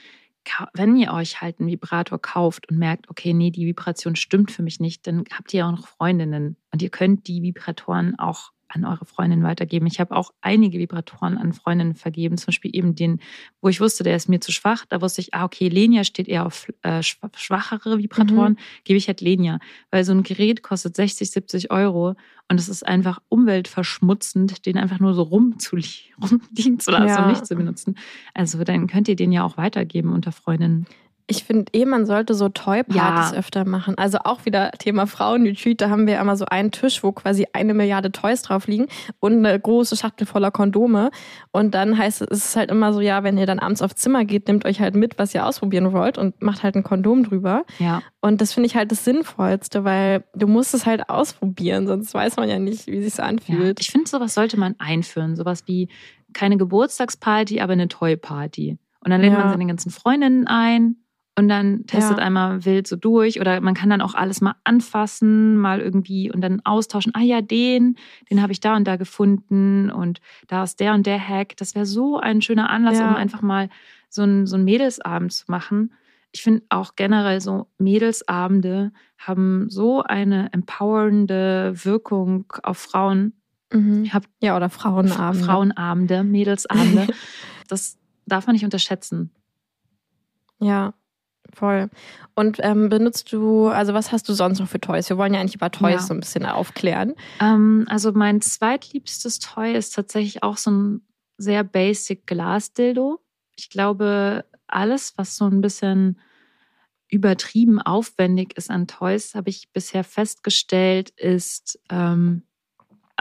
[SPEAKER 2] wenn ihr euch halt einen Vibrator kauft und merkt, okay, nee, die Vibration stimmt für mich nicht, dann habt ihr auch noch Freundinnen und ihr könnt die Vibratoren auch an eure Freundinnen weitergeben. Ich habe auch einige Vibratoren an Freundinnen vergeben, zum Beispiel eben den, wo ich wusste, der ist mir zu schwach. Da wusste ich, ah, okay, Lenia steht eher auf äh, schwa- schwachere Vibratoren, gebe ich halt Lenia. Weil so ein Gerät kostet 60, 70 Euro und es ist einfach umweltverschmutzend, den einfach nur so rumzulie rumliegen zu lassen
[SPEAKER 1] Ja.
[SPEAKER 2] und nicht zu benutzen. Also dann könnt ihr den ja auch weitergeben unter Freundinnen.
[SPEAKER 1] Ich finde eh, man sollte so Toy-Partys
[SPEAKER 2] Ja.
[SPEAKER 1] öfter machen. Also auch wieder Thema Frauenretreat, da haben wir immer so einen Tisch, wo quasi eine Milliarde Toys drauf liegen und eine große Schachtel voller Kondome. Und dann heißt es, es ist halt immer so, ja, wenn ihr dann abends aufs Zimmer geht, nehmt euch halt mit, was ihr ausprobieren wollt und macht halt ein Kondom drüber.
[SPEAKER 2] Ja.
[SPEAKER 1] Und das finde ich halt das Sinnvollste, weil du musst es halt ausprobieren, sonst weiß man ja nicht, wie sich's
[SPEAKER 2] ja.
[SPEAKER 1] anfühlt.
[SPEAKER 2] Ich finde, sowas sollte man einführen. Sowas wie keine Geburtstagsparty, aber eine Toy-Party. Und dann lädt
[SPEAKER 1] Ja.
[SPEAKER 2] man seine ganzen Freundinnen ein und dann testet
[SPEAKER 1] Ja.
[SPEAKER 2] einmal wild so durch. Oder man kann dann auch alles mal anfassen, mal irgendwie und dann austauschen. Ah ja, den, den habe ich da und da gefunden und da ist der und der Hack. Das wäre so ein schöner Anlass,
[SPEAKER 1] Ja.
[SPEAKER 2] um einfach mal so einen, so einen Mädelsabend zu machen. Ich finde auch generell so Mädelsabende haben so eine empowernde Wirkung auf Frauen.
[SPEAKER 1] Mhm.
[SPEAKER 2] Ich habe
[SPEAKER 1] Ja, oder Frauenabend.
[SPEAKER 2] Frauenabende, Mädelsabende. das darf man nicht unterschätzen.
[SPEAKER 1] Ja, voll. Und ähm, benutzt du, also was hast du sonst noch für Toys? Wir wollen ja eigentlich über Toys
[SPEAKER 2] Ja.
[SPEAKER 1] so ein bisschen aufklären.
[SPEAKER 2] Ähm, also mein zweitliebstes Toy ist tatsächlich auch so ein sehr basic Glasdildo. Ich glaube, alles, was so ein bisschen übertrieben aufwendig ist an Toys, habe ich bisher festgestellt, ist ähm,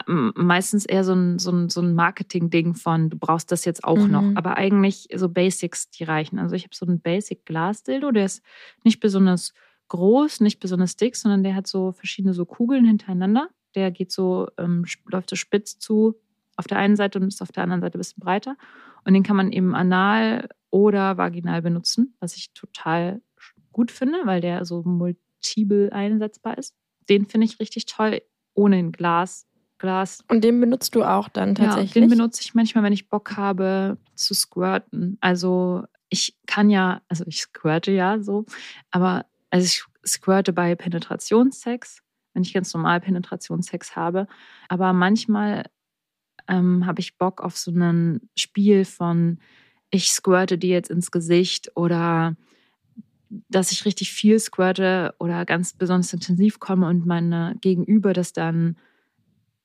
[SPEAKER 2] meistens eher so ein, so ein, so ein Marketing-Ding von, du brauchst das jetzt auch
[SPEAKER 1] Mhm.
[SPEAKER 2] noch. Aber eigentlich so Basics, die reichen. Also ich habe so einen Basic-Glas-Dildo, der ist nicht besonders groß, nicht besonders dick, sondern der hat so verschiedene so Kugeln hintereinander. Der geht so, ähm, läuft so spitz zu auf der einen Seite und ist auf der anderen Seite ein bisschen breiter. Und den kann man eben anal oder vaginal benutzen, was ich total gut finde, weil der so multiple einsetzbar ist. Den finde ich richtig toll, ohne ein Glas. Glas.
[SPEAKER 1] Und den benutzt du auch dann tatsächlich?
[SPEAKER 2] Ja, den benutze ich manchmal, wenn ich Bock habe zu squirten. Also ich kann ja, also ich squirte ja so, aber also ich squirte bei Penetrationssex, wenn ich ganz normal Penetrationssex habe. Aber manchmal ähm, habe ich Bock auf so ein Spiel von ich squirte dir jetzt ins Gesicht oder dass ich richtig viel squirte oder ganz besonders intensiv komme und meine Gegenüber das dann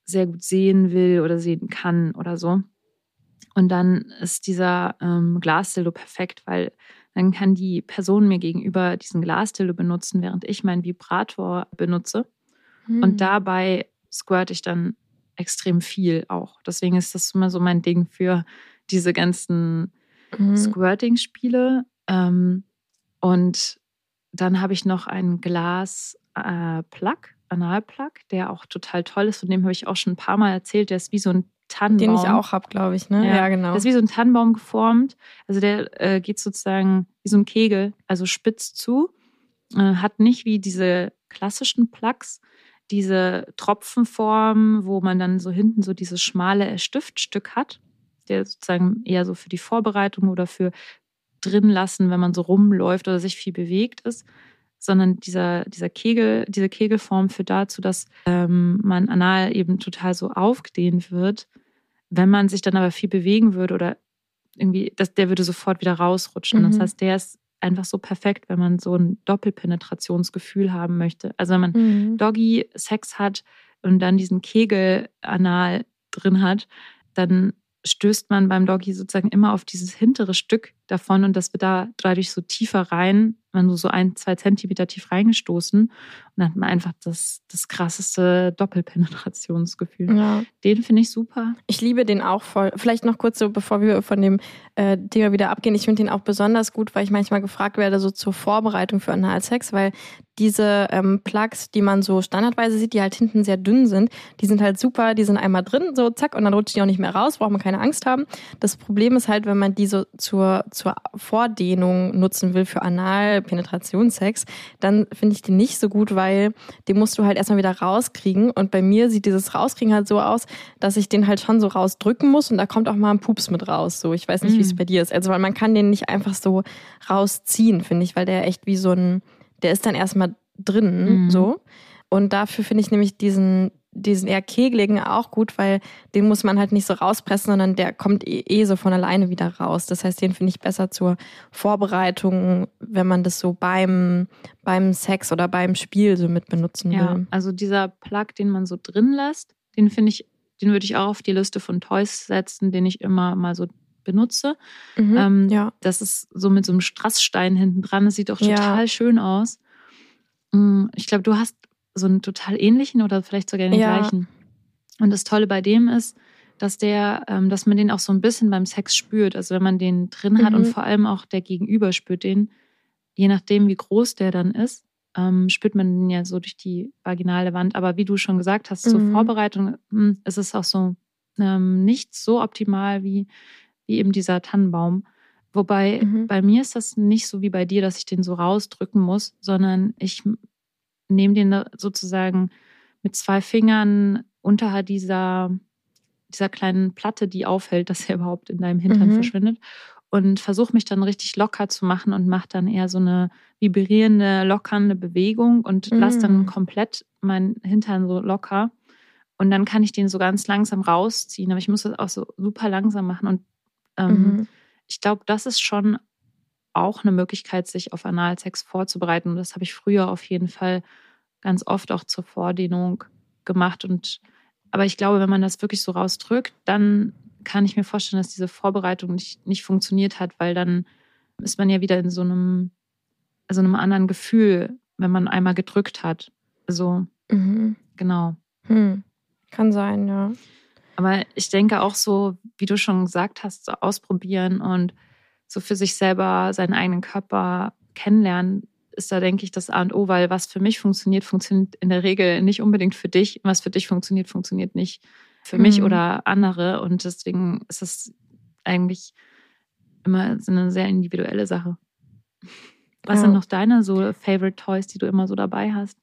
[SPEAKER 2] sehr gut sehen will oder sehen kann oder so. Und dann ist dieser ähm, Glasdildo perfekt, weil dann kann die Person mir gegenüber diesen Glasdildo benutzen, während ich meinen Vibrator benutze.
[SPEAKER 1] Hm.
[SPEAKER 2] Und dabei squirt ich dann extrem viel auch. Deswegen ist das immer so mein Ding für diese ganzen
[SPEAKER 1] Mhm.
[SPEAKER 2] Squirting-Spiele. Ähm, und dann habe ich noch einen Glas-Plug, Analplug, der auch total toll ist. Von dem habe ich auch schon ein paar Mal erzählt. Der ist wie so ein Tannenbaum.
[SPEAKER 1] Den ich auch habe, glaube ich, ne? Ja, genau.
[SPEAKER 2] Der ist wie so ein Tannenbaum geformt. Also der äh, geht sozusagen wie so ein Kegel, also spitz zu. Äh, hat nicht wie diese klassischen Plugs diese Tropfenform, wo man dann so hinten so dieses schmale Stiftstück hat, der sozusagen eher so für die Vorbereitung oder für drin lassen, wenn man so rumläuft oder sich viel bewegt ist, sondern dieser, dieser Kegel, diese Kegelform führt dazu, dass ähm, man anal eben total so aufgedehnt wird. Wenn man sich dann aber viel bewegen würde oder irgendwie, das, der würde sofort wieder rausrutschen.
[SPEAKER 1] Mhm.
[SPEAKER 2] Das heißt, der ist einfach so perfekt, wenn man so ein Doppelpenetrationsgefühl haben möchte. Also wenn man
[SPEAKER 1] Mhm.
[SPEAKER 2] Doggy Sex hat und dann diesen Kegel anal drin hat, dann stößt man beim Doggy sozusagen immer auf dieses hintere Stück davon und das wird da dadurch so tiefer rein, man so ein, zwei Zentimeter tief reingestoßen und dann hat man einfach das, das krasseste Doppelpenetrationsgefühl.
[SPEAKER 1] Ja.
[SPEAKER 2] Den finde ich super.
[SPEAKER 1] Ich liebe den auch voll. Vielleicht noch kurz so, bevor wir von dem äh, Thema wieder abgehen. Ich finde den auch besonders gut, weil ich manchmal gefragt werde, so zur Vorbereitung für Analsex, weil diese ähm, Plugs, die man so standardweise sieht, die halt hinten sehr dünn sind, die sind halt super, die sind einmal drin, so zack, und dann rutscht die auch nicht mehr raus, braucht man keine Angst haben. Das Problem ist halt, wenn man die so zur, zur Vordehnung nutzen will für Anal-Penetrationssex, dann finde ich die nicht so gut, weil den musst du halt erstmal wieder rauskriegen. Und bei mir sieht dieses Rauskriegen halt so aus, dass ich den halt schon so rausdrücken muss und da kommt auch mal ein Pups mit raus. So, ich weiß nicht, wie es
[SPEAKER 2] Mhm.
[SPEAKER 1] bei dir ist. Also, weil man kann den nicht einfach so rausziehen, finde ich, weil der echt wie so ein, der ist dann erstmal drin,
[SPEAKER 2] Mhm.
[SPEAKER 1] so. Und dafür finde ich nämlich diesen, diesen eher kegeligen auch gut, weil den muss man halt nicht so rauspressen, sondern der kommt eh, eh so von alleine wieder raus. Das heißt, den finde ich besser zur Vorbereitung, wenn man das so beim, beim Sex oder beim Spiel so mit benutzen
[SPEAKER 2] Ja,
[SPEAKER 1] will.
[SPEAKER 2] also dieser Plug, den man so drin lässt, den finde ich, den würde ich auch auf die Liste von Toys setzen, den ich immer mal so benutze.
[SPEAKER 1] Mhm.
[SPEAKER 2] Ähm,
[SPEAKER 1] ja.
[SPEAKER 2] Das ist so mit so einem Strassstein hinten dran. Das sieht auch
[SPEAKER 1] Ja.
[SPEAKER 2] total schön aus. Mm, Ich glaube, du hast so einen total ähnlichen oder vielleicht sogar den
[SPEAKER 1] Ja.
[SPEAKER 2] gleichen. Und das Tolle bei dem ist, dass der, ähm, dass man den auch so ein bisschen beim Sex spürt. Also wenn man den drin hat und
[SPEAKER 1] Mhm.
[SPEAKER 2] vor allem auch der Gegenüber spürt den, je nachdem wie groß der dann ist, ähm, spürt man den ja so durch die vaginale Wand. Aber wie du schon gesagt hast, zur
[SPEAKER 1] Mhm.
[SPEAKER 2] Vorbereitung hm, ist es auch so ähm, nicht so optimal wie, wie eben dieser Tannenbaum. Wobei
[SPEAKER 1] Mhm.
[SPEAKER 2] bei mir ist das nicht so wie bei dir, dass ich den so rausdrücken muss, sondern ich nehme den sozusagen mit zwei Fingern unterhalb dieser, dieser kleinen Platte, die aufhält, dass er überhaupt in deinem Hintern
[SPEAKER 1] Mhm.
[SPEAKER 2] verschwindet. Und versuche mich dann richtig locker zu machen und mache dann eher so eine vibrierende, lockernde Bewegung und lasse dann
[SPEAKER 1] Mhm.
[SPEAKER 2] komplett meinen Hintern so locker. Und dann kann ich den so ganz langsam rausziehen. Aber ich muss das auch so super langsam machen. Und ähm,
[SPEAKER 1] Mhm.
[SPEAKER 2] ich glaube, das ist schon auch eine Möglichkeit, sich auf Analsex vorzubereiten. Und das habe ich früher auf jeden Fall ganz oft auch zur Vordehnung gemacht. Und aber ich glaube, wenn man das wirklich so rausdrückt, dann kann ich mir vorstellen, dass diese Vorbereitung nicht, nicht funktioniert hat, weil dann ist man ja wieder in so einem, also einem anderen Gefühl, wenn man einmal gedrückt hat. Also,
[SPEAKER 1] Mhm.
[SPEAKER 2] genau.
[SPEAKER 1] Hm. Kann sein, ja.
[SPEAKER 2] Aber ich denke auch so, wie du schon gesagt hast, so ausprobieren und so für sich selber seinen eigenen Körper kennenlernen, ist da, denke ich, das A und O, weil was für mich funktioniert, funktioniert in der Regel nicht unbedingt für dich. Was für dich funktioniert, funktioniert nicht für mich
[SPEAKER 1] Mhm.
[SPEAKER 2] oder andere. Und deswegen ist es eigentlich immer so eine sehr individuelle Sache. Was
[SPEAKER 1] Ja.
[SPEAKER 2] sind noch deine so Favorite Toys, die du immer so dabei hast?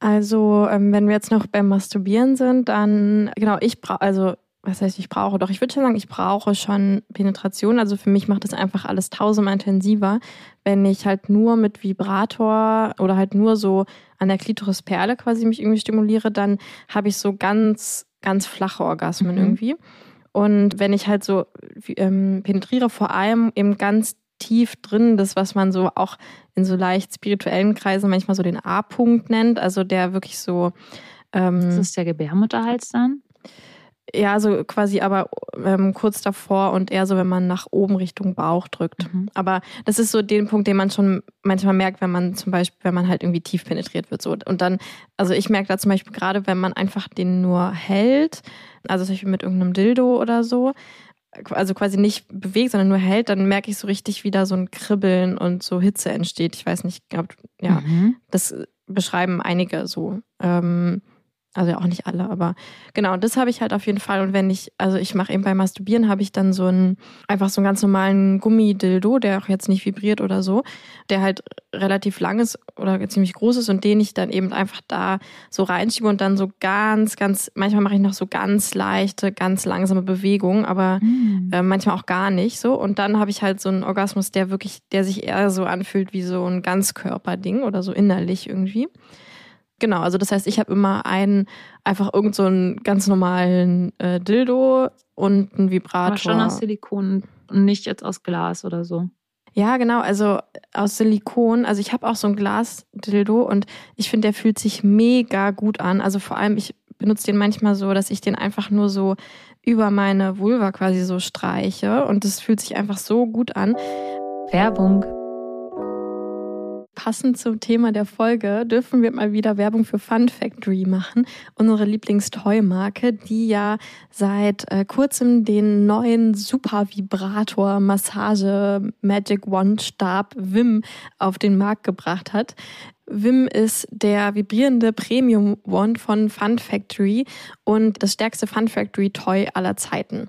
[SPEAKER 1] Also, ähm, wenn wir jetzt noch beim Masturbieren sind, dann, genau, ich brauche, also, was heißt, ich brauche? Doch, ich würde schon sagen, ich brauche schon Penetration. Also für mich macht das einfach alles tausendmal intensiver, wenn ich halt nur mit Vibrator oder halt nur so an der Klitorisperle quasi mich irgendwie stimuliere, dann habe ich so ganz, ganz flache Orgasmen
[SPEAKER 2] Mhm.
[SPEAKER 1] irgendwie. Und wenn ich halt so ähm, penetriere, vor allem eben ganz tief drin, das, was man so auch in so leicht spirituellen Kreisen manchmal so den A-Punkt nennt, also der wirklich so Ähm,
[SPEAKER 2] Das ist der Gebärmutterhals dann?
[SPEAKER 1] Ja, so quasi aber ähm, kurz davor und eher so, wenn man nach oben Richtung Bauch drückt.
[SPEAKER 2] Mhm.
[SPEAKER 1] Aber das ist so den Punkt, den man schon manchmal merkt, wenn man zum Beispiel, wenn man halt irgendwie tief penetriert wird. So. Und dann, also ich merke da zum Beispiel gerade, wenn man einfach den nur hält, also zum Beispiel mit irgendeinem Dildo oder so, also quasi nicht bewegt, sondern nur hält, dann merke ich so richtig wieder so ein Kribbeln und so Hitze entsteht. Ich weiß nicht, glaub, ja,
[SPEAKER 2] Mhm.
[SPEAKER 1] das beschreiben einige so. Ähm, also auch nicht alle, aber genau, das habe ich halt auf jeden Fall. Und wenn ich, also ich mache eben beim Masturbieren, habe ich dann so einen, einfach so einen ganz normalen Gummidildo, der auch jetzt nicht vibriert oder so, der halt relativ lang ist oder ziemlich groß ist und den ich dann eben einfach da so reinschiebe und dann so ganz, ganz, manchmal mache ich noch so ganz leichte, ganz langsame Bewegungen, aber
[SPEAKER 2] Mhm.
[SPEAKER 1] äh, manchmal auch gar nicht so. Und dann habe ich halt so einen Orgasmus, der wirklich, der sich eher so anfühlt wie so ein Ganzkörperding oder so innerlich irgendwie. Genau, also das heißt, ich habe immer einen, einfach irgend so einen ganz normalen äh, Dildo und einen Vibrator.
[SPEAKER 2] Aber schon aus Silikon und nicht jetzt aus Glas oder so.
[SPEAKER 1] Ja, genau, also aus Silikon. Also ich habe auch so ein Glas-Dildo und ich finde, der fühlt sich mega gut an. Also vor allem, ich benutze den manchmal so, dass ich den einfach nur so über meine Vulva quasi so streiche und das fühlt sich einfach so gut an.
[SPEAKER 2] Werbung.
[SPEAKER 1] Passend zum Thema der Folge dürfen wir mal wieder Werbung für Fun Factory machen, unsere Lieblingstoy-Marke, die ja seit äh, kurzem den neuen Super Vibrator Massage Magic Wand Stab Wim auf den Markt gebracht hat. Wim ist der vibrierende Premium Wand von Fun Factory und das stärkste Fun Factory Toy aller Zeiten.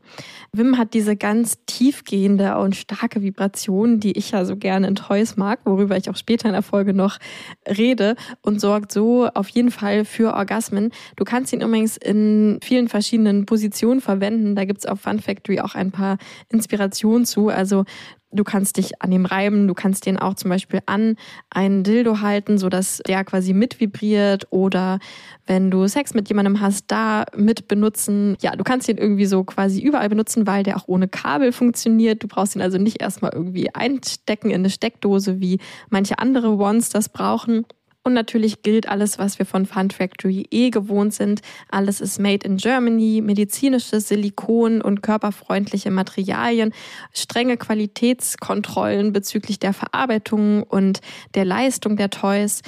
[SPEAKER 1] Wim hat diese ganz tiefgehende und starke Vibration, die ich ja so gerne in Toys mag, worüber ich auch später in der Folge noch rede und sorgt so auf jeden Fall für Orgasmen. Du kannst ihn übrigens in vielen verschiedenen Positionen verwenden. Da gibt's auf Fun Factory auch ein paar Inspirationen zu. Also Du kannst dich an ihm reiben, du kannst den auch zum Beispiel an einen Dildo halten, sodass der quasi mit vibriert oder wenn du Sex mit jemandem hast, da mit benutzen. Ja, du kannst ihn irgendwie so quasi überall benutzen, weil der auch ohne Kabel funktioniert. Du brauchst ihn also nicht erstmal irgendwie einstecken in eine Steckdose, wie manche andere Wands das brauchen. Und natürlich gilt alles, was wir von Fun Factory eh gewohnt sind. Alles ist made in Germany, medizinisches Silikon und körperfreundliche Materialien, strenge Qualitätskontrollen bezüglich der Verarbeitung und der Leistung der Toys.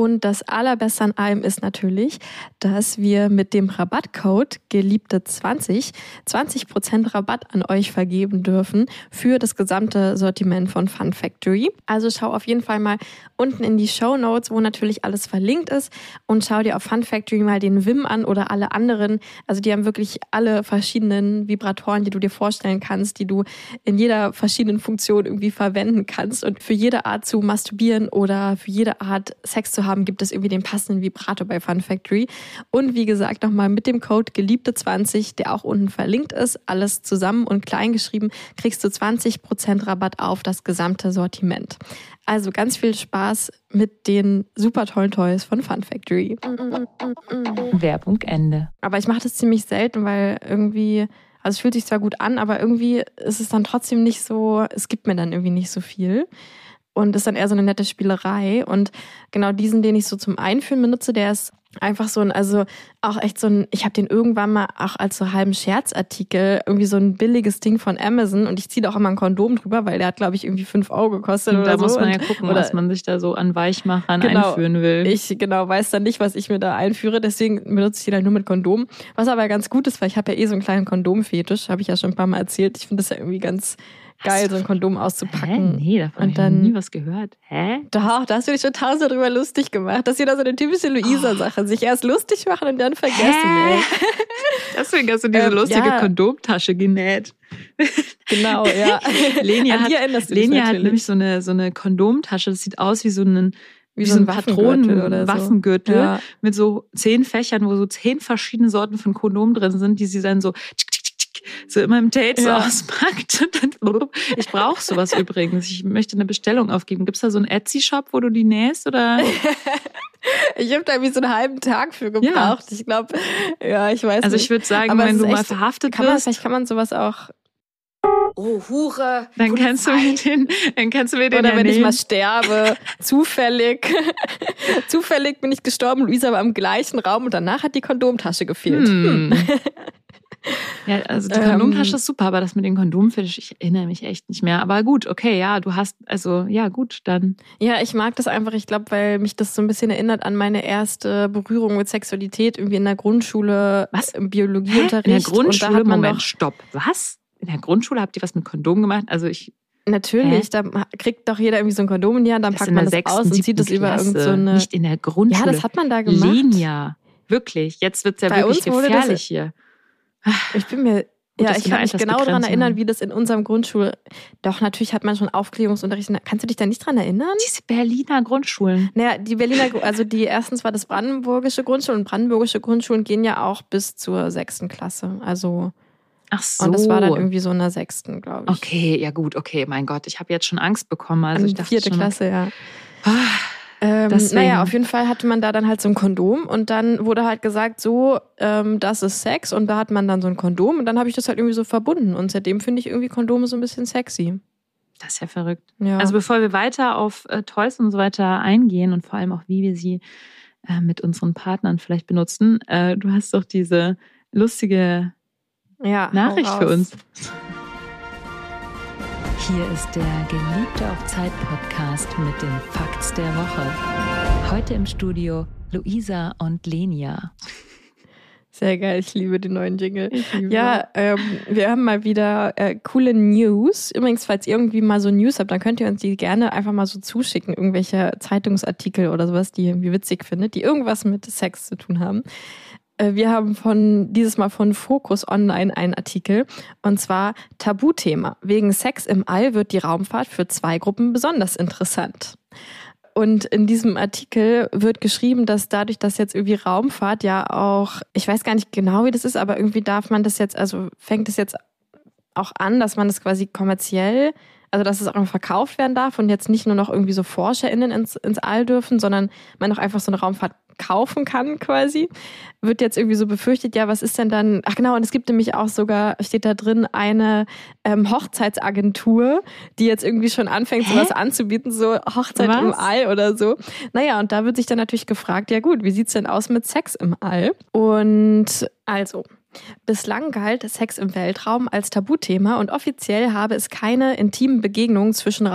[SPEAKER 1] Und das Allerbeste an allem ist natürlich, dass wir mit dem Rabattcode Geliebte20 20% Rabatt an euch vergeben dürfen für das gesamte Sortiment von Fun Factory. Also schau auf jeden Fall mal unten in die Show Notes, wo natürlich alles verlinkt ist und schau dir auf Fun Factory mal den Wim an oder alle anderen. Also die haben wirklich alle verschiedenen Vibratoren, die du dir vorstellen kannst, die du in jeder verschiedenen Funktion irgendwie verwenden kannst. Und für jede Art zu masturbieren oder für jede Art Sex zu haben, gibt es irgendwie den passenden Vibrator bei Fun Factory. Und wie gesagt, nochmal mit dem Code Geliebte20, der auch unten verlinkt ist, alles zusammen und klein geschrieben, kriegst du 20% Rabatt auf das gesamte Sortiment. Also ganz viel Spaß mit den super tollen Toys von Fun Factory.
[SPEAKER 2] Werbung Ende.
[SPEAKER 1] Aber ich mache das ziemlich selten, weil irgendwie, also es fühlt sich zwar gut an, aber irgendwie ist es dann trotzdem nicht so, es gibt mir dann irgendwie nicht so viel. Und ist dann eher so eine nette Spielerei. Und genau diesen, den ich so zum Einführen benutze, der ist einfach so ein, also auch echt so ein, ich habe den irgendwann mal auch als so halben Scherzartikel, irgendwie so ein billiges Ding von Amazon und ich ziehe da auch immer ein Kondom drüber, weil der hat, glaube ich, irgendwie fünf Euro gekostet
[SPEAKER 2] Und
[SPEAKER 1] oder
[SPEAKER 2] da
[SPEAKER 1] so.
[SPEAKER 2] muss man ja gucken,
[SPEAKER 1] oder-
[SPEAKER 2] was man sich da so an Weichmachern
[SPEAKER 1] Genau.
[SPEAKER 2] einführen will.
[SPEAKER 1] ich genau weiß dann nicht, was ich mir da einführe, deswegen benutze ich die dann nur mit Kondom. Was aber ganz gut ist, weil ich habe ja eh so einen kleinen Kondomfetisch, habe ich ja schon ein paar Mal erzählt. Ich finde das ja irgendwie ganz geil, so ein Kondom
[SPEAKER 2] Hä?
[SPEAKER 1] auszupacken.
[SPEAKER 2] Nee, davon
[SPEAKER 1] Und
[SPEAKER 2] ich
[SPEAKER 1] dann-
[SPEAKER 2] noch nie was gehört. Hä?
[SPEAKER 1] Doch, da hast du dich schon tausend drüber lustig gemacht. Das ist wieder so eine typische Luisa-Sache. Sich erst lustig machen und dann vergessen.
[SPEAKER 2] Hä? Deswegen hast du diese
[SPEAKER 1] Ähm,
[SPEAKER 2] lustige
[SPEAKER 1] ja.
[SPEAKER 2] Kondomtasche genäht.
[SPEAKER 1] Genau, ja.
[SPEAKER 2] Lenia hat, Lenia hat nämlich so eine, so eine Kondomtasche. Das sieht aus wie so ein, wie, so ein
[SPEAKER 1] Waffengürtel oder so.
[SPEAKER 2] Patronenwaffengürtel
[SPEAKER 1] Ja.
[SPEAKER 2] mit so zehn Fächern, wo so zehn verschiedene Sorten von Kondom drin sind, die sie dann so so immer im Date so
[SPEAKER 1] Ja.
[SPEAKER 2] auspackt. Ich brauche sowas übrigens. Ich möchte eine Bestellung aufgeben. Gibt's da so einen Etsy-Shop, wo du die nähst? Oder?
[SPEAKER 1] Ich habe da wie so einen halben Tag für gebraucht. Ich glaube, ja, ich weiß
[SPEAKER 2] Also
[SPEAKER 1] nicht.
[SPEAKER 2] ich würde sagen,
[SPEAKER 1] Aber es
[SPEAKER 2] wenn du mal
[SPEAKER 1] echt-
[SPEAKER 2] verhaftet
[SPEAKER 1] kann man,
[SPEAKER 2] wirst,
[SPEAKER 1] vielleicht kann man sowas auch
[SPEAKER 5] Oh, Hure.
[SPEAKER 2] Dann kannst du mir den, dann kannst du mir den
[SPEAKER 1] Oder
[SPEAKER 2] ja
[SPEAKER 1] wenn ich mal sterbe, zufällig. zufällig bin ich gestorben, Luisa war im gleichen Raum und danach hat die Kondomtasche gefehlt.
[SPEAKER 2] Hm. Ja, also die
[SPEAKER 1] Ähm.
[SPEAKER 2] Kondomtasche ist super, aber das mit den Kondomen, finde ich, erinnere mich echt nicht mehr. Aber gut, okay, ja, du hast, also ja, gut, dann.
[SPEAKER 1] Ja, ich mag das einfach, ich glaube, weil mich das so ein bisschen erinnert an meine erste Berührung mit Sexualität, irgendwie in der Grundschule,
[SPEAKER 2] Was?
[SPEAKER 1] im
[SPEAKER 2] Hä?
[SPEAKER 1] Biologieunterricht.
[SPEAKER 2] In der Grundschule,
[SPEAKER 1] hat man
[SPEAKER 2] Moment,
[SPEAKER 1] doch,
[SPEAKER 2] stopp. Was? In der Grundschule habt ihr was mit Kondom gemacht? Also ich,
[SPEAKER 1] natürlich, da kriegt doch jeder irgendwie so ein Kondom in die Hand, dann
[SPEAKER 2] das
[SPEAKER 1] packt man das
[SPEAKER 2] sechsten,
[SPEAKER 1] aus und zieht das über
[SPEAKER 2] Klasse,
[SPEAKER 1] irgend so eine.
[SPEAKER 2] nicht in der
[SPEAKER 1] Ja,
[SPEAKER 2] Grundschule.
[SPEAKER 1] das hat man da gemacht.
[SPEAKER 2] Linia. Wirklich, jetzt wird's ja
[SPEAKER 1] Bei
[SPEAKER 2] wirklich gefährlich hier.
[SPEAKER 1] Ich bin mir,
[SPEAKER 2] Gut,
[SPEAKER 1] ja, ich kann mich genau daran erinnern, wie das in unserem Grundschul. Doch, natürlich hat man schon Aufklärungsunterricht. Kannst du dich da nicht dran erinnern?
[SPEAKER 2] Diese Berliner Grundschulen.
[SPEAKER 1] Naja, die Berliner, also die erstens war das brandenburgische Grundschulen und brandenburgische Grundschulen gehen ja auch bis zur sechsten Klasse. Also,
[SPEAKER 2] Ach so.
[SPEAKER 1] und das war dann irgendwie so in der sechsten, glaube ich.
[SPEAKER 2] Okay, ja gut, okay, mein Gott, ich habe jetzt schon Angst bekommen. Also
[SPEAKER 1] Also
[SPEAKER 2] ich dachte
[SPEAKER 1] vierte
[SPEAKER 2] schon,
[SPEAKER 1] Klasse, ja. Ähm, naja, auf jeden Fall hatte man da dann halt so ein Kondom und dann wurde halt gesagt, so, ähm, das ist Sex und da hat man dann so ein Kondom und dann habe ich das halt irgendwie so verbunden und seitdem finde ich irgendwie Kondome so ein bisschen sexy.
[SPEAKER 2] Das ist ja verrückt.
[SPEAKER 1] Ja.
[SPEAKER 2] Also bevor wir weiter auf äh, Toys und so weiter eingehen und vor allem auch, wie wir sie äh, mit unseren Partnern vielleicht benutzen, äh, du hast doch diese lustige
[SPEAKER 1] ja,
[SPEAKER 2] Nachricht für uns.
[SPEAKER 6] Hier ist der Geliebte auf Zeit Podcast mit den Facts der Woche. Heute im Studio Luisa und Lenia.
[SPEAKER 1] Sehr geil, ich liebe den neuen Jingle. Ja, ähm, wir haben mal wieder äh, coole News. Übrigens, falls ihr irgendwie mal so News habt, dann könnt ihr uns die gerne einfach mal so zuschicken. Irgendwelche Zeitungsartikel oder sowas, die ihr irgendwie witzig findet, die irgendwas mit Sex zu tun haben. Äh, Wir haben von dieses Mal von Focus Online einen Artikel und zwar Tabuthema. Wegen Sex im All wird die Raumfahrt für zwei Gruppen besonders interessant. Und in diesem Artikel wird geschrieben, dass dadurch, dass jetzt irgendwie Raumfahrt ja auch, ich weiß gar nicht genau, wie das ist, aber irgendwie darf man das jetzt, also fängt es jetzt auch an, dass man das quasi kommerziell, also dass es auch verkauft werden darf und jetzt nicht nur noch irgendwie so ForscherInnen ins, ins All dürfen, sondern man auch einfach so eine Raumfahrt kaufen kann quasi. Wird jetzt irgendwie so befürchtet, ja, was ist denn dann, ach genau, und es gibt nämlich auch sogar, steht da drin, eine ähm, Hochzeitsagentur, die jetzt irgendwie schon anfängt,
[SPEAKER 2] Hä?
[SPEAKER 1] sowas anzubieten, so Hochzeit im
[SPEAKER 2] Was?
[SPEAKER 1] All oder so. Naja, und da wird sich dann natürlich gefragt, ja gut, wie sieht's denn aus mit Sex im All? Und also, Bislang galt Sex im Weltraum als Tabuthema und offiziell habe es keine intimen Begegnungen zwischen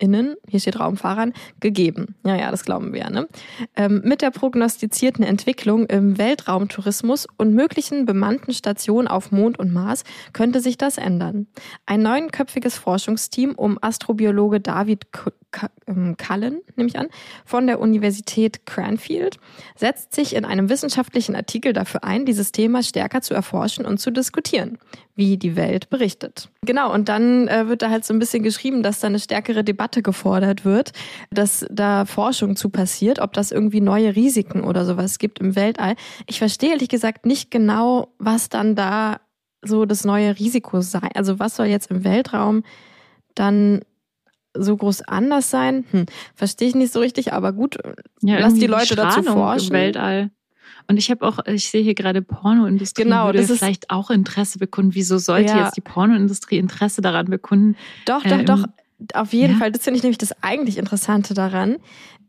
[SPEAKER 1] RaumfahrerInnen, hier steht Raumfahrern, gegeben. Ja, ja, das glauben wir ja. Ne? Ähm, mit der prognostizierten Entwicklung im Weltraumtourismus und möglichen bemannten Stationen auf Mond und Mars könnte sich das ändern. Ein neunköpfiges Forschungsteam um Astrobiologe David Cullen, nehme ich an, von der Universität Cranfield setzt sich in einem wissenschaftlichen Artikel dafür ein, dieses Thema stärker zu erforschen und zu diskutieren, wie die Welt berichtet. Genau, und dann äh, wird da halt so ein bisschen geschrieben, dass da eine stärkere Debatte gefordert wird, dass da Forschung zu passiert, ob das irgendwie neue Risiken oder sowas gibt im Weltall. Ich verstehe ehrlich gesagt nicht genau, was dann da so das neue Risiko sei. Also was soll jetzt im Weltraum dann so groß anders sein? Hm, verstehe ich nicht so richtig, aber gut,
[SPEAKER 2] Ja,
[SPEAKER 1] Lass die Leute dazu
[SPEAKER 2] Strahlung
[SPEAKER 1] forschen.
[SPEAKER 2] Im Weltall. Und ich habe auch, ich sehe hier gerade Pornoindustrie
[SPEAKER 1] Genau,
[SPEAKER 2] würde
[SPEAKER 1] das ist-
[SPEAKER 2] vielleicht auch Interesse bekunden. Wieso sollte
[SPEAKER 1] Ja.
[SPEAKER 2] jetzt die Pornoindustrie Interesse daran bekunden?
[SPEAKER 1] Doch, doch,
[SPEAKER 2] Ähm,
[SPEAKER 1] doch. Auf jeden
[SPEAKER 2] ja.
[SPEAKER 1] Fall. Das finde ich nämlich das eigentlich Interessante daran.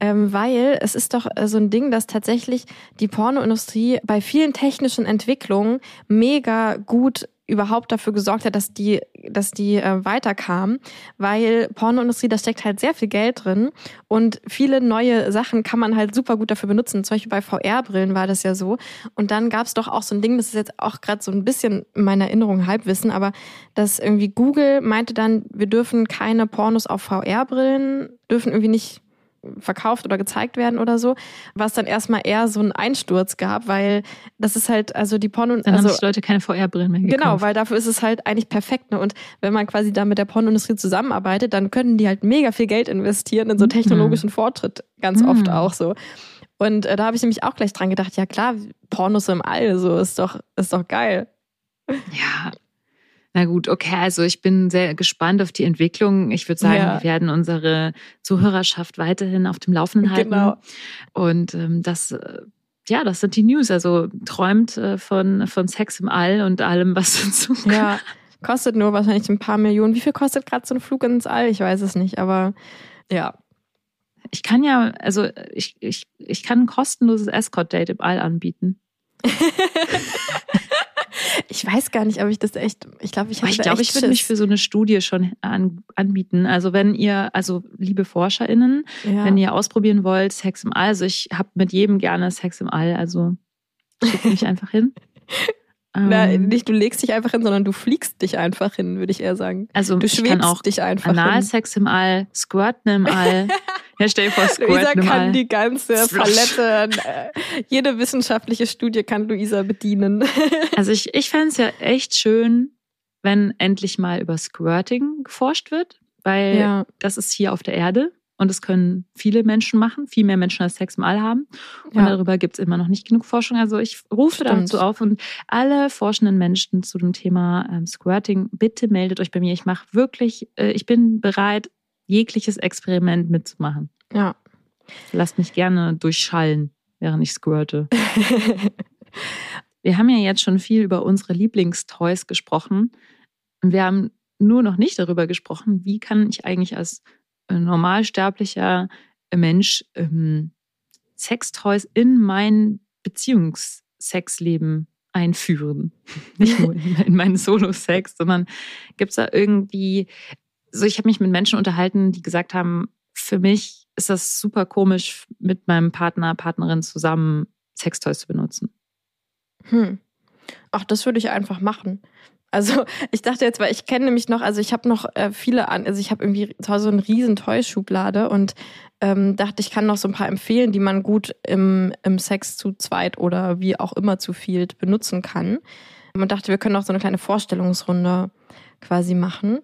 [SPEAKER 1] Ähm, weil es ist doch äh, so ein Ding, dass tatsächlich die Pornoindustrie bei vielen technischen Entwicklungen mega gut überhaupt dafür gesorgt hat, dass die, dass die äh, weiterkam, weil Pornoindustrie, da steckt halt sehr viel Geld drin und viele neue Sachen kann man halt super gut dafür benutzen. Zum Beispiel bei VR-Brillen war das ja so. Und dann gab es doch auch so ein Ding, das ist jetzt auch gerade so ein bisschen in meiner Erinnerung Halbwissen, aber dass irgendwie Google meinte dann, wir dürfen keine Pornos auf VR-Brillen, dürfen irgendwie nicht verkauft oder gezeigt werden oder so, was dann erstmal eher so einen Einsturz gab, weil das ist halt, also die Porno,
[SPEAKER 2] Dann
[SPEAKER 1] also
[SPEAKER 2] haben sich Leute keine VR-Brillen mehr gekauft.
[SPEAKER 1] Genau, weil dafür ist es halt eigentlich perfekt. Ne? Und wenn man quasi da mit der Pornoindustrie zusammenarbeitet, dann können die halt mega viel Geld investieren in so
[SPEAKER 2] Mhm.
[SPEAKER 1] technologischen Fortschritt. Ganz
[SPEAKER 2] Mhm.
[SPEAKER 1] oft auch so. Und äh, da habe ich nämlich auch gleich dran gedacht, ja klar, Pornos im All, so ist doch, ist doch geil.
[SPEAKER 2] Ja. Na gut, okay, also ich bin sehr gespannt auf die Entwicklung. Ich würde sagen,
[SPEAKER 1] Ja.
[SPEAKER 2] wir werden unsere Zuhörerschaft weiterhin auf dem Laufenden halten.
[SPEAKER 1] Genau.
[SPEAKER 2] Und ähm, das, äh, ja, das sind die News. Also träumt äh, von, von Sex im All und allem, was dazu
[SPEAKER 1] Ja. Kostet nur wahrscheinlich ein paar Millionen. Wie viel kostet gerade so ein Flug ins All? Ich weiß es nicht, aber ja.
[SPEAKER 2] Ich kann ja, also ich, ich, ich kann ein kostenloses Escort-Date im All anbieten.
[SPEAKER 1] ich weiß gar nicht, ob ich das echt, ich glaube, ich
[SPEAKER 2] ich glaube, ich würde mich für so eine Studie schon an, anbieten. Also wenn ihr, also liebe ForscherInnen,
[SPEAKER 1] ja.
[SPEAKER 2] wenn ihr ausprobieren wollt, Sex im All, also ich habe mit jedem gerne Sex im All, also schickt mich einfach hin.
[SPEAKER 1] Na,
[SPEAKER 2] Ähm,
[SPEAKER 1] nicht du legst dich einfach hin, sondern du fliegst dich einfach hin, würde ich eher sagen.
[SPEAKER 2] also
[SPEAKER 1] Du schwebst dich einfach hin.
[SPEAKER 2] Analsex im All, Squirten im All. ja, stell dir vor,
[SPEAKER 1] Luisa
[SPEAKER 2] Squirten im
[SPEAKER 1] kann die ganze
[SPEAKER 2] Flosch.
[SPEAKER 1] Palette, äh, jede wissenschaftliche Studie kann Luisa bedienen.
[SPEAKER 2] Also ich, ich fände es ja echt schön, wenn endlich mal über Squirting geforscht wird, weil
[SPEAKER 1] ja,
[SPEAKER 2] das ist hier auf der Erde und das können viele Menschen machen, viel mehr Menschen als Sex im All haben. Und
[SPEAKER 1] ja.
[SPEAKER 2] darüber gibt es immer noch nicht genug Forschung. Also ich rufe
[SPEAKER 1] Stimmt.
[SPEAKER 2] dazu auf und alle forschenden Menschen zu dem Thema ähm, Squirting, bitte meldet euch bei mir. Ich mache wirklich, äh, ich bin bereit, jegliches Experiment mitzumachen.
[SPEAKER 1] ja.
[SPEAKER 2] Lasst mich gerne durchschallen, während ich squirte. Wir haben ja jetzt schon viel über unsere Lieblingstoys gesprochen. Wir haben nur noch nicht darüber gesprochen, wie kann ich eigentlich als äh, normalsterblicher Mensch ähm, Sextoys in mein Beziehungssexleben einführen. Nicht nur in, in meinen Solo-Sex, sondern gibt es da irgendwie, so ich habe mich mit Menschen unterhalten, die gesagt haben, für mich ist das super komisch, mit meinem Partner, Partnerin zusammen Sextoys zu benutzen.
[SPEAKER 1] Hm. Ach, das würde ich einfach machen. Also ich dachte jetzt, weil ich kenne nämlich noch, also ich habe noch äh, viele an, also ich habe irgendwie so eine riesen Toy-Schublade und ähm, dachte, ich kann noch so ein paar empfehlen, die man gut im, im Sex zu zweit oder wie auch immer zu viel benutzen kann. Und dachte, wir können auch so eine kleine Vorstellungsrunde quasi machen.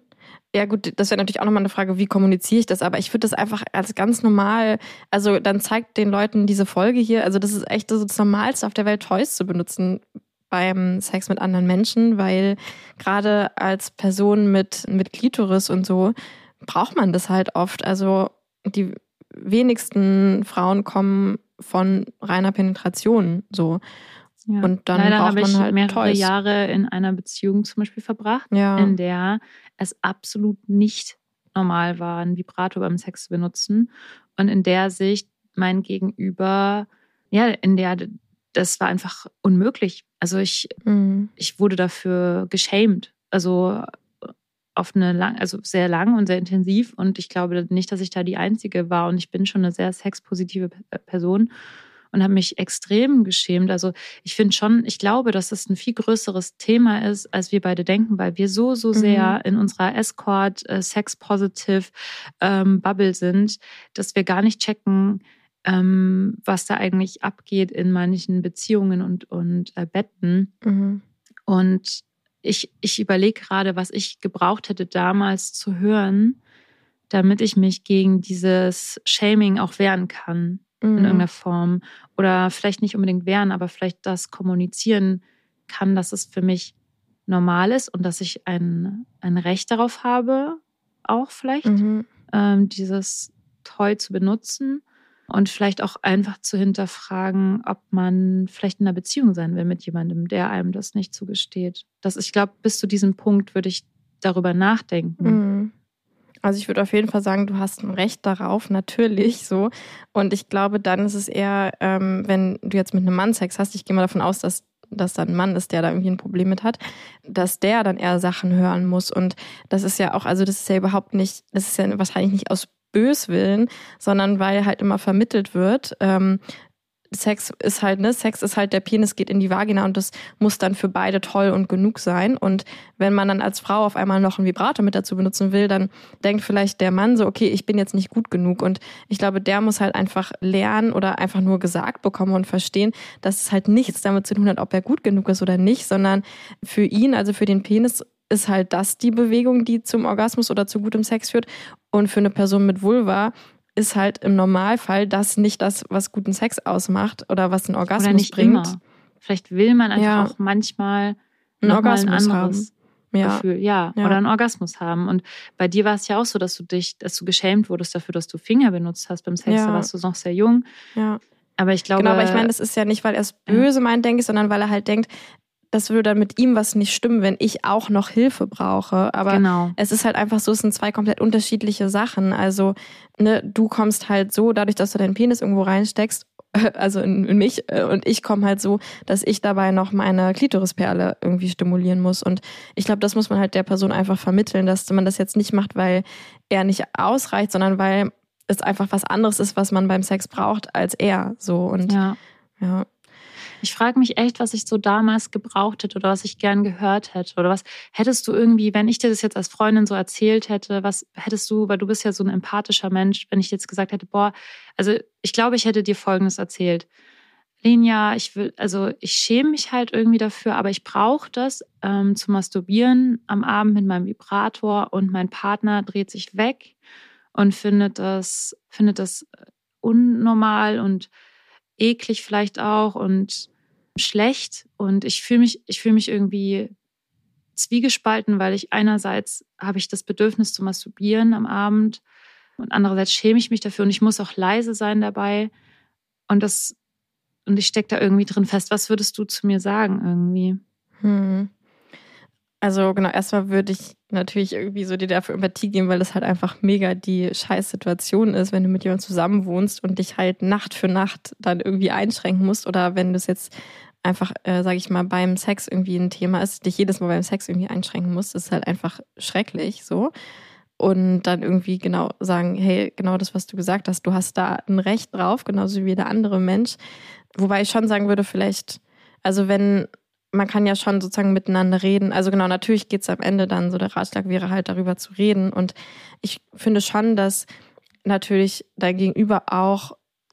[SPEAKER 1] Ja gut, das wäre natürlich auch nochmal eine Frage, wie kommuniziere ich das, aber ich würde das einfach als ganz normal, also dann zeigt den Leuten diese Folge hier, also das ist echt so das Normalste auf der Welt, Toys zu benutzen beim Sex mit anderen Menschen, weil gerade als Person mit, mit Klitoris und so braucht man das halt oft. Also die wenigsten Frauen kommen von reiner Penetration so.
[SPEAKER 2] Ja.
[SPEAKER 1] Und dann
[SPEAKER 2] Leider
[SPEAKER 1] braucht
[SPEAKER 2] habe
[SPEAKER 1] man
[SPEAKER 2] ich
[SPEAKER 1] halt
[SPEAKER 2] mehrere
[SPEAKER 1] Toys.
[SPEAKER 2] Jahre in einer Beziehung zum Beispiel verbracht,
[SPEAKER 1] Ja.
[SPEAKER 2] in der es absolut nicht normal war, einen Vibrator beim Sex zu benutzen. Und in der Sicht mein Gegenüber, ja, in der das war einfach unmöglich. Also ich,
[SPEAKER 1] Mhm.
[SPEAKER 2] ich wurde dafür geschämt. Also auf eine lang, also sehr lang und sehr intensiv. Und ich glaube nicht, dass ich da die Einzige war. Und ich bin schon eine sehr sexpositive Person und habe mich extrem geschämt. Also ich finde schon, ich glaube, dass das ein viel größeres Thema ist, als wir beide denken, weil wir so, so sehr in unserer Escort, äh, Sex-Positive ähm, Bubble sind, dass wir gar nicht checken, ähm, was da eigentlich abgeht in manchen Beziehungen und, und äh, Betten.
[SPEAKER 1] Mhm.
[SPEAKER 2] Und ich, ich überlege gerade, was ich gebraucht hätte damals zu hören, damit ich mich gegen dieses Shaming auch wehren kann in
[SPEAKER 1] Mhm.
[SPEAKER 2] irgendeiner Form. Oder vielleicht nicht unbedingt wehren, aber vielleicht das kommunizieren kann, dass es für mich normal ist und dass ich ein, ein Recht darauf habe, auch vielleicht
[SPEAKER 1] Mhm.
[SPEAKER 2] ähm, dieses Toy zu benutzen und vielleicht auch einfach zu hinterfragen, ob man vielleicht in einer Beziehung sein will mit jemandem, der einem das nicht zugesteht. Das, ich glaube, bis zu diesem Punkt würde ich darüber nachdenken.
[SPEAKER 1] Mhm. Also ich würde auf jeden Fall sagen, du hast ein Recht darauf, natürlich so. Und ich glaube, dann ist es eher, ähm, wenn du jetzt mit einem Mann Sex hast, ich gehe mal davon aus, dass dass da ein Mann ist, der da irgendwie ein Problem mit hat, dass der dann eher Sachen hören muss. Und das ist ja auch, also das ist ja überhaupt nicht, das ist ja wahrscheinlich nicht aus Böswillen, sondern weil halt immer vermittelt wird, ähm, Sex ist halt, ne, Sex ist halt, der Penis geht in die Vagina und das muss dann für beide toll und genug sein. Und wenn man dann als Frau auf einmal noch einen Vibrator mit dazu benutzen will, dann denkt vielleicht der Mann so, okay, ich bin jetzt nicht gut genug. Und ich glaube, der muss halt einfach lernen oder einfach nur gesagt bekommen und verstehen, dass es halt nichts damit zu tun hat, ob er gut genug ist oder nicht, sondern für ihn, also für den Penis, ist halt das die Bewegung, die zum Orgasmus oder zu gutem Sex führt. Und für eine Person mit Vulva ist halt im Normalfall das nicht das, was guten Sex ausmacht oder was einen Orgasmus
[SPEAKER 2] Oder nicht
[SPEAKER 1] bringt.
[SPEAKER 2] immer. Vielleicht will man einfach
[SPEAKER 1] Ja.
[SPEAKER 2] auch manchmal
[SPEAKER 1] Einen
[SPEAKER 2] noch mal
[SPEAKER 1] Orgasmus
[SPEAKER 2] ein anderes
[SPEAKER 1] Ja.
[SPEAKER 2] Gefühl. Ja,
[SPEAKER 1] Ja.
[SPEAKER 2] oder einen Orgasmus haben. Und bei dir war es ja auch so, dass du dich, dass du geschämt wurdest dafür, dass du Finger benutzt hast beim Sex.
[SPEAKER 1] Ja.
[SPEAKER 2] Da warst du noch sehr jung.
[SPEAKER 1] ja.
[SPEAKER 2] Aber ich glaube,
[SPEAKER 1] genau, aber ich meine, das ist ja nicht, weil er es böse meint, denke ich, sondern weil er halt denkt, das würde dann mit ihm was nicht stimmen, wenn ich auch noch Hilfe brauche. Aber
[SPEAKER 2] Genau.
[SPEAKER 1] es ist halt einfach so, es sind zwei komplett unterschiedliche Sachen. Also, ne, du kommst halt so, dadurch, dass du deinen Penis irgendwo reinsteckst, also in, in mich, äh, und ich komme halt so, dass ich dabei noch meine Klitorisperle irgendwie stimulieren muss. Und ich glaube, das muss man halt der Person einfach vermitteln, dass man das jetzt nicht macht, weil er nicht ausreicht, sondern weil es einfach was anderes ist, was man beim Sex braucht, als er. So und
[SPEAKER 2] Ja.
[SPEAKER 1] ja.
[SPEAKER 2] Ich frage mich echt, was ich so damals gebraucht hätte oder was ich gern gehört hätte. Oder was hättest du irgendwie, wenn ich dir das jetzt als Freundin so erzählt hätte, was hättest du, weil du bist ja so ein empathischer Mensch, wenn ich jetzt gesagt hätte, boah, also ich glaube, ich hätte dir Folgendes erzählt. Lenja, ich will, also ich schäme mich halt irgendwie dafür, aber ich brauche das ähm, zu masturbieren am Abend mit meinem Vibrator und mein Partner dreht sich weg und findet das, findet das unnormal und eklig vielleicht auch und schlecht. Und ich fühle mich, ich fühle mich irgendwie zwiegespalten, weil ich einerseits habe ich das Bedürfnis zu masturbieren am Abend und andererseits schäme ich mich dafür und ich muss auch leise sein dabei. Und das, und ich stecke da irgendwie drin fest. Was würdest du zu mir sagen irgendwie?
[SPEAKER 1] Hm. Also genau, erstmal würde ich natürlich irgendwie so dir dafür Empathie geben, weil das halt einfach mega die Scheißsituation ist, wenn du mit jemandem zusammen wohnst und dich halt Nacht für Nacht dann irgendwie einschränken musst oder wenn du es jetzt einfach, äh, sage ich mal, beim Sex irgendwie ein Thema ist, dich jedes Mal beim Sex irgendwie einschränken musst, ist halt einfach schrecklich so. Und dann irgendwie genau sagen, hey, genau das, was du gesagt hast, du hast da ein Recht drauf, genauso wie jeder andere Mensch. Wobei ich schon sagen würde, vielleicht, also wenn man kann ja schon sozusagen miteinander reden. Also genau, natürlich geht's am Ende dann so, der Ratschlag wäre halt darüber zu reden. Und ich finde schon, dass natürlich dein Gegenüber auch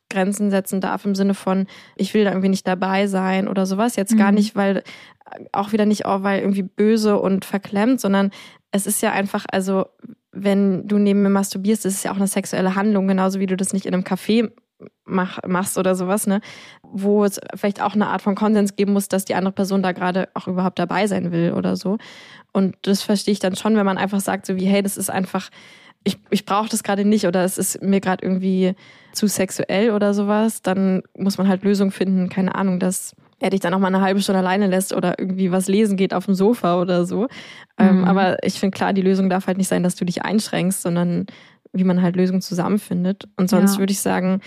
[SPEAKER 1] Grenzen setzen darf im Sinne von, ich will da irgendwie nicht dabei sein oder sowas. Jetzt gar
[SPEAKER 2] Mhm.
[SPEAKER 1] nicht, weil, auch wieder nicht, auch weil irgendwie böse und verklemmt, sondern es ist ja einfach, also wenn du neben mir masturbierst, ist ja auch eine sexuelle Handlung, genauso wie du das nicht in einem Café mach, machst oder sowas, ne? Wo es vielleicht auch eine Art von Konsens geben muss, dass die andere Person da gerade auch überhaupt dabei sein will oder so. Und das verstehe ich dann schon, wenn man einfach sagt, so wie, hey, das ist einfach, ich, ich brauche das gerade nicht oder es ist mir gerade irgendwie zu sexuell oder sowas, dann muss man halt Lösungen finden, keine Ahnung, dass er dich dann auch mal eine halbe Stunde alleine lässt oder irgendwie was lesen geht auf dem Sofa oder so. Ähm,
[SPEAKER 2] Mhm.
[SPEAKER 1] aber ich finde klar, die Lösung darf halt nicht sein, dass du dich einschränkst, sondern wie man halt Lösungen zusammenfindet. Und sonst
[SPEAKER 2] Ja.
[SPEAKER 1] würde ich sagen,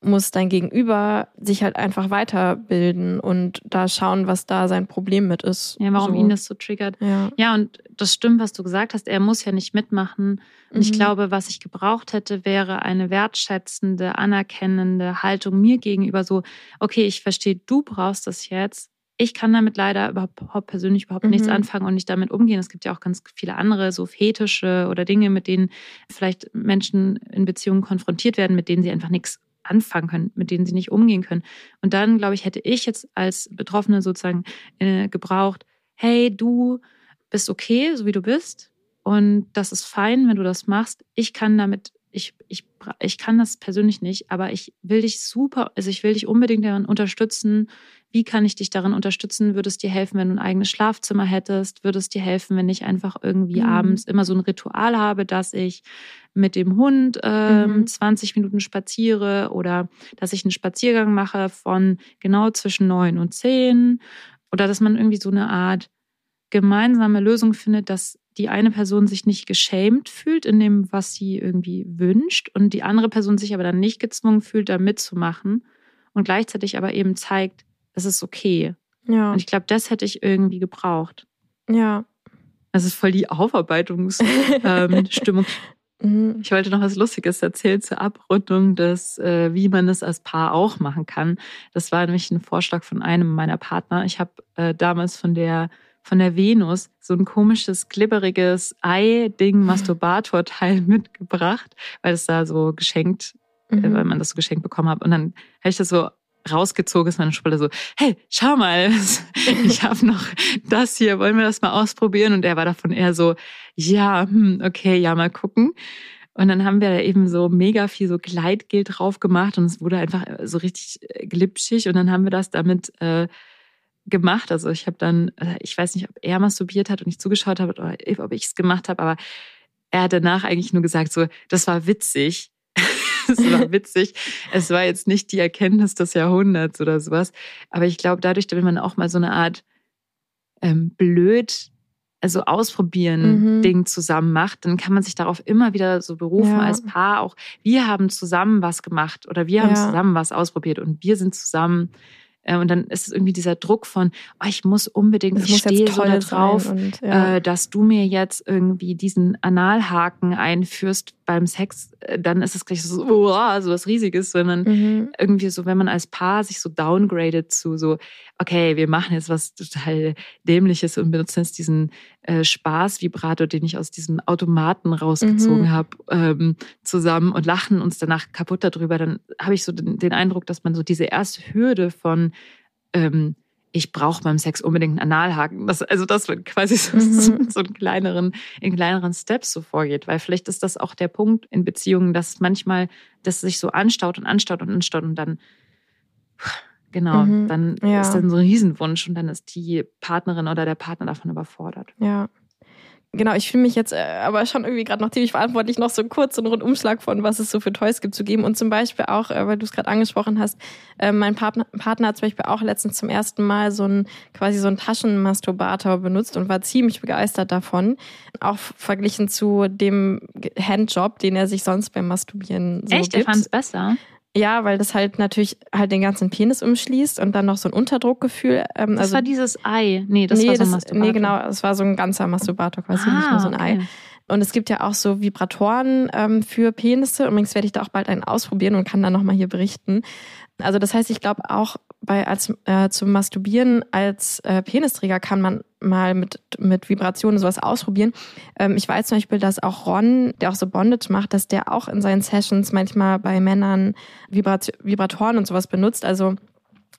[SPEAKER 1] muss dein Gegenüber sich halt einfach weiterbilden und da schauen, was da sein Problem mit ist.
[SPEAKER 2] Ja, warum
[SPEAKER 1] so.
[SPEAKER 2] ihn das so triggert.
[SPEAKER 1] Ja.
[SPEAKER 2] Ja, und das stimmt, was du gesagt hast. Er muss ja nicht mitmachen. Und ich
[SPEAKER 1] Mhm.
[SPEAKER 2] glaube, was ich gebraucht hätte, wäre eine wertschätzende, anerkennende Haltung mir gegenüber. So, okay, ich verstehe, du brauchst das jetzt. Ich kann damit leider überhaupt persönlich überhaupt nichts
[SPEAKER 1] Mhm.
[SPEAKER 2] anfangen und nicht damit umgehen. Es gibt ja auch ganz viele andere so Fetische oder Dinge, mit denen vielleicht Menschen in Beziehungen konfrontiert werden, mit denen sie einfach nichts anfangen können, mit denen sie nicht umgehen können. Und dann, glaube ich, hätte ich jetzt als Betroffene sozusagen äh, gebraucht, hey, du bist okay, so wie du bist. Und das ist fein, wenn du das machst. Ich kann damit, ich, ich, ich kann das persönlich nicht, aber ich will dich super, also ich will dich unbedingt daran unterstützen. Wie kann ich dich darin unterstützen? Würde es dir helfen, wenn du ein eigenes Schlafzimmer hättest? Würde es dir helfen, wenn ich einfach irgendwie
[SPEAKER 1] Mhm.
[SPEAKER 2] abends immer so ein Ritual habe, dass ich mit dem Hund ähm,
[SPEAKER 1] Mhm.
[SPEAKER 2] 20 Minuten spaziere oder dass ich einen Spaziergang mache von genau zwischen neun und zehn oder dass man irgendwie so eine Art gemeinsame Lösung findet, dass die eine Person sich nicht geschämt fühlt in dem, was sie irgendwie wünscht und die andere Person sich aber dann nicht gezwungen fühlt, da mitzumachen und gleichzeitig aber eben zeigt, es ist okay.
[SPEAKER 1] Ja.
[SPEAKER 2] Und ich glaube, das hätte ich irgendwie gebraucht.
[SPEAKER 1] ja.
[SPEAKER 2] Das ist voll die Aufarbeitungsstimmung.
[SPEAKER 1] Mhm.
[SPEAKER 2] Ich wollte noch was Lustiges erzählen zur Abrundung, des, äh, wie man das als Paar auch machen kann. Das war nämlich ein Vorschlag von einem meiner Partner. Ich habe äh, damals von der von der Venus so ein komisches, glibberiges Ei-Ding, Masturbator-Teil mitgebracht, weil es da so geschenkt, äh,
[SPEAKER 1] Mhm.
[SPEAKER 2] weil man das so geschenkt bekommen hat. Und dann habe ich das so rausgezogen, ist meine Schublade so, hey, schau mal, ich habe noch das hier, wollen wir das mal ausprobieren? Und er war davon eher so, ja, hm, okay, ja, mal gucken. Und dann haben wir da eben so mega viel so Gleitgel drauf gemacht und es wurde einfach so richtig äh, glitschig und dann haben wir das damit äh, gemacht. Also ich habe dann, äh, ich weiß nicht, ob er masturbiert hat und ich zugeschaut habe oder ob ich es gemacht habe, aber er hat danach eigentlich nur gesagt, so, das war witzig. Es war witzig. Es war jetzt nicht die Erkenntnis des Jahrhunderts oder sowas. Aber ich glaube, dadurch, wenn man auch mal so eine Art ähm, blöd also ausprobieren
[SPEAKER 1] Mhm.
[SPEAKER 2] Ding zusammen macht, dann kann man sich darauf immer wieder so berufen
[SPEAKER 1] Ja.
[SPEAKER 2] als Paar. Auch wir haben zusammen was gemacht oder wir haben
[SPEAKER 1] Ja.
[SPEAKER 2] zusammen was ausprobiert und wir sind zusammen. Äh, Und dann ist es irgendwie dieser Druck von, oh, ich muss unbedingt,
[SPEAKER 1] Das
[SPEAKER 2] ich stehe so
[SPEAKER 1] toll
[SPEAKER 2] da drauf.
[SPEAKER 1] Und, ja.
[SPEAKER 2] äh, dass du mir jetzt irgendwie diesen Analhaken einführst beim Sex, äh, dann ist es gleich so, oh, so was Riesiges, sondern
[SPEAKER 1] mhm.
[SPEAKER 2] irgendwie so, wenn man als Paar sich so downgradet zu so, okay, wir machen jetzt was total Dämliches und benutzen jetzt diesen äh, Spaß-Vibrator, den ich aus diesem Automaten rausgezogen
[SPEAKER 1] Mhm.
[SPEAKER 2] habe, ähm, zusammen und lachen uns danach kaputt darüber, dann habe ich so den, den Eindruck, dass man so diese erste Hürde von ähm, ich brauche beim Sex unbedingt einen Analhaken. Das, also das wird quasi so,
[SPEAKER 1] Mhm.
[SPEAKER 2] so, in kleineren, in kleineren Steps so vorgeht. Weil vielleicht ist das auch der Punkt in Beziehungen, dass manchmal das sich so anstaut und anstaut und anstaut und dann genau,
[SPEAKER 1] Mhm.
[SPEAKER 2] dann
[SPEAKER 1] Ja.
[SPEAKER 2] ist dann so ein Riesenwunsch und dann ist die Partnerin oder der Partner davon überfordert.
[SPEAKER 1] Ja. Genau, ich fühle mich jetzt äh, aber schon irgendwie gerade noch ziemlich verantwortlich, noch so kurz einen Rundumschlag von, was es so für Toys gibt, zu geben. Und zum Beispiel auch, äh, weil du es gerade angesprochen hast, äh, mein Partner, Partner hat zum Beispiel auch letztens zum ersten Mal so ein quasi so einen Taschenmasturbator benutzt und war ziemlich begeistert davon. Auch verglichen zu dem Handjob, den er sich sonst beim Masturbieren so
[SPEAKER 2] Echt? Er
[SPEAKER 1] gibt.
[SPEAKER 2] fand es besser?
[SPEAKER 1] Ja, weil das halt natürlich halt den ganzen Penis umschließt und dann noch so ein Unterdruckgefühl. Ähm,
[SPEAKER 2] Das
[SPEAKER 1] also
[SPEAKER 2] war dieses Ei. Nee, das
[SPEAKER 1] nee,
[SPEAKER 2] war so ein
[SPEAKER 1] das,
[SPEAKER 2] Masturbator.
[SPEAKER 1] nee, genau, es war so ein ganzer Masturbator quasi, nicht
[SPEAKER 2] Ah,
[SPEAKER 1] nur so ein Ei.
[SPEAKER 2] okay.
[SPEAKER 1] Und es gibt ja auch so Vibratoren ähm, für Penisse. Übrigens werde ich da auch bald einen ausprobieren und kann dann nochmal hier berichten. Also das heißt, ich glaube auch bei als äh, zum Masturbieren als äh, Penisträger kann man mal mit mit Vibrationen sowas ausprobieren. Ähm, ich weiß zum Beispiel, dass auch Ron, der auch so Bondage macht, dass der auch in seinen Sessions manchmal bei Männern Vibrat Vibratoren und sowas benutzt. Also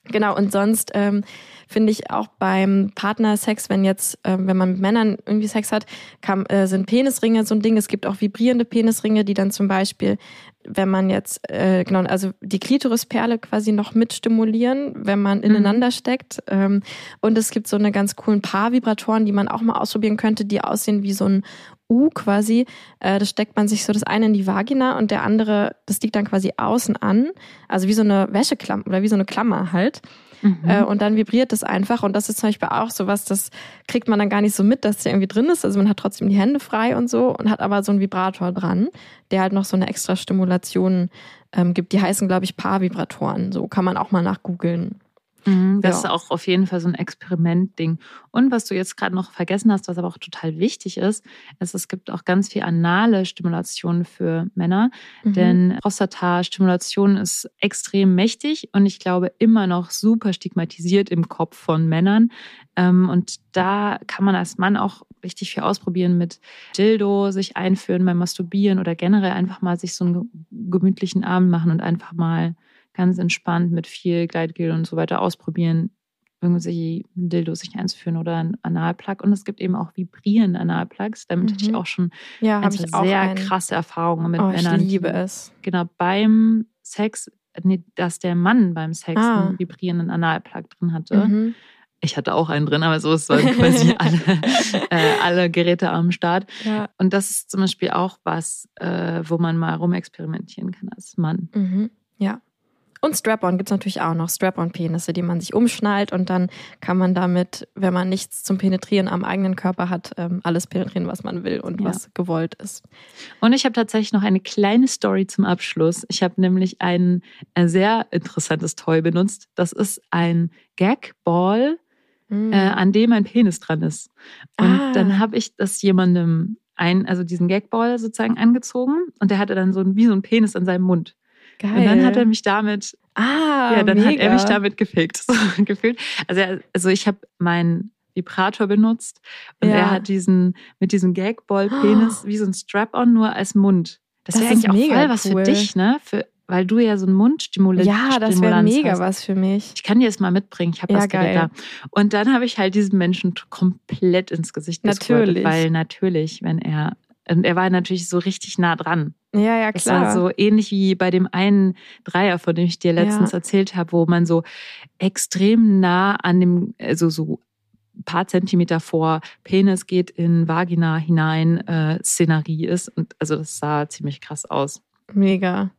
[SPEAKER 1] Genau, und sonst ähm, finde ich auch beim Partnersex, wenn jetzt, ähm, wenn man mit Männern irgendwie Sex hat, kann, äh, sind Penisringe so ein Ding. Es gibt auch vibrierende Penisringe, die dann zum Beispiel, wenn man jetzt, äh, genau, also die Klitorisperle quasi noch mit stimulieren, wenn man ineinander steckt. Ähm, und es gibt so eine ganz coolen Paarvibratoren, die man auch mal ausprobieren könnte, die aussehen wie so ein U quasi. Äh, das steckt man sich so das eine in die Vagina und der andere, das liegt dann quasi außen an. Also wie so eine Wäscheklammer oder wie so eine Klammer halt.
[SPEAKER 2] Mhm.
[SPEAKER 1] Äh, und dann vibriert es einfach. Und das ist zum Beispiel auch sowas, das kriegt man dann gar nicht so mit, dass der irgendwie drin ist. Also man hat trotzdem die Hände frei und so und hat aber so einen Vibrator dran, der halt noch so eine extra Stimulation ähm, gibt. Die heißen, glaube ich, Paarvibratoren. So kann man auch mal nachgoogeln.
[SPEAKER 2] Mhm, Das
[SPEAKER 1] Ja.
[SPEAKER 2] ist auch auf jeden Fall so ein Experimentding. Und was du jetzt gerade noch vergessen hast, was aber auch total wichtig ist, ist, es gibt auch ganz viel anale Stimulation für Männer.
[SPEAKER 1] Mhm.
[SPEAKER 2] Denn Prostatastimulation ist extrem mächtig und ich glaube immer noch super stigmatisiert im Kopf von Männern. Ähm, Und da kann man als Mann auch richtig viel ausprobieren mit Dildo, sich einführen beim Masturbieren oder generell einfach mal sich so einen gemütlichen Abend machen und einfach mal ganz entspannt mit viel Gleitgel und so weiter ausprobieren, irgendwie Dildo sich einzuführen oder ein Analplug. Und es gibt eben auch vibrierende Analplugs. Damit hatte ich
[SPEAKER 1] Mhm.
[SPEAKER 2] auch schon
[SPEAKER 1] ja,
[SPEAKER 2] ganz
[SPEAKER 1] ich auch
[SPEAKER 2] sehr
[SPEAKER 1] einen.
[SPEAKER 2] krasse Erfahrungen mit
[SPEAKER 1] Oh, ich
[SPEAKER 2] Männern.
[SPEAKER 1] liebe
[SPEAKER 2] die-
[SPEAKER 1] es.
[SPEAKER 2] Genau, beim Sex, nee, dass der Mann beim Sex
[SPEAKER 1] Ah.
[SPEAKER 2] einen vibrierenden Analplug drin hatte.
[SPEAKER 1] Mhm.
[SPEAKER 2] Ich hatte auch einen drin, aber so es waren quasi alle, äh, alle Geräte am Start.
[SPEAKER 1] Ja.
[SPEAKER 2] Und das ist zum Beispiel auch was, äh, wo man mal rumexperimentieren kann als Mann.
[SPEAKER 1] Mhm. Ja. Und Strap-on gibt's natürlich auch noch. Strap-on-Penisse, die man sich umschnallt und dann kann man damit, wenn man nichts zum Penetrieren am eigenen Körper hat, ähm, alles penetrieren, was man will und
[SPEAKER 2] Ja.
[SPEAKER 1] was gewollt ist.
[SPEAKER 2] Und ich habe tatsächlich noch eine kleine Story zum Abschluss. Ich habe nämlich ein, ein sehr interessantes Toy benutzt. Das ist ein Gagball,
[SPEAKER 1] Mhm.
[SPEAKER 2] äh, an dem ein Penis dran ist. Und
[SPEAKER 1] Ah.
[SPEAKER 2] dann habe ich das jemandem ein, also diesen Gagball sozusagen angezogen und der hatte dann so ein, wie so ein Penis an seinem Mund.
[SPEAKER 1] Geil.
[SPEAKER 2] Und dann hat er mich damit,
[SPEAKER 1] ah,
[SPEAKER 2] ja, dann
[SPEAKER 1] mega.
[SPEAKER 2] hat er mich damit gefickt, so gefühlt. Also, er, also ich habe meinen Vibrator benutzt und
[SPEAKER 1] Ja.
[SPEAKER 2] er hat diesen mit diesem Gagball-Penis wie so ein Strap-on nur als Mund. Das,
[SPEAKER 1] Das
[SPEAKER 2] wäre
[SPEAKER 1] ist
[SPEAKER 2] eigentlich auch
[SPEAKER 1] mega
[SPEAKER 2] voll was
[SPEAKER 1] cool.
[SPEAKER 2] für dich, ne? Für, weil du ja so ein Mundstimulant
[SPEAKER 1] Ja, das wäre mega
[SPEAKER 2] hast.
[SPEAKER 1] was für mich.
[SPEAKER 2] Ich kann dir das mal mitbringen. Ich habe
[SPEAKER 1] Ja,
[SPEAKER 2] das
[SPEAKER 1] geil.
[SPEAKER 2] da. Und dann habe ich halt diesen Menschen komplett ins Gesicht
[SPEAKER 1] Natürlich.
[SPEAKER 2] weil natürlich, wenn er und er war natürlich so richtig nah dran.
[SPEAKER 1] Ja, ja,
[SPEAKER 2] Das
[SPEAKER 1] klar.
[SPEAKER 2] war so ähnlich wie bei dem einen Dreier, von dem ich dir letztens
[SPEAKER 1] Ja.
[SPEAKER 2] erzählt habe, wo man so extrem nah an dem, also so ein paar Zentimeter vor Penis geht in Vagina hinein äh, Szenerie ist. Und also das sah ziemlich krass aus.
[SPEAKER 1] Mega.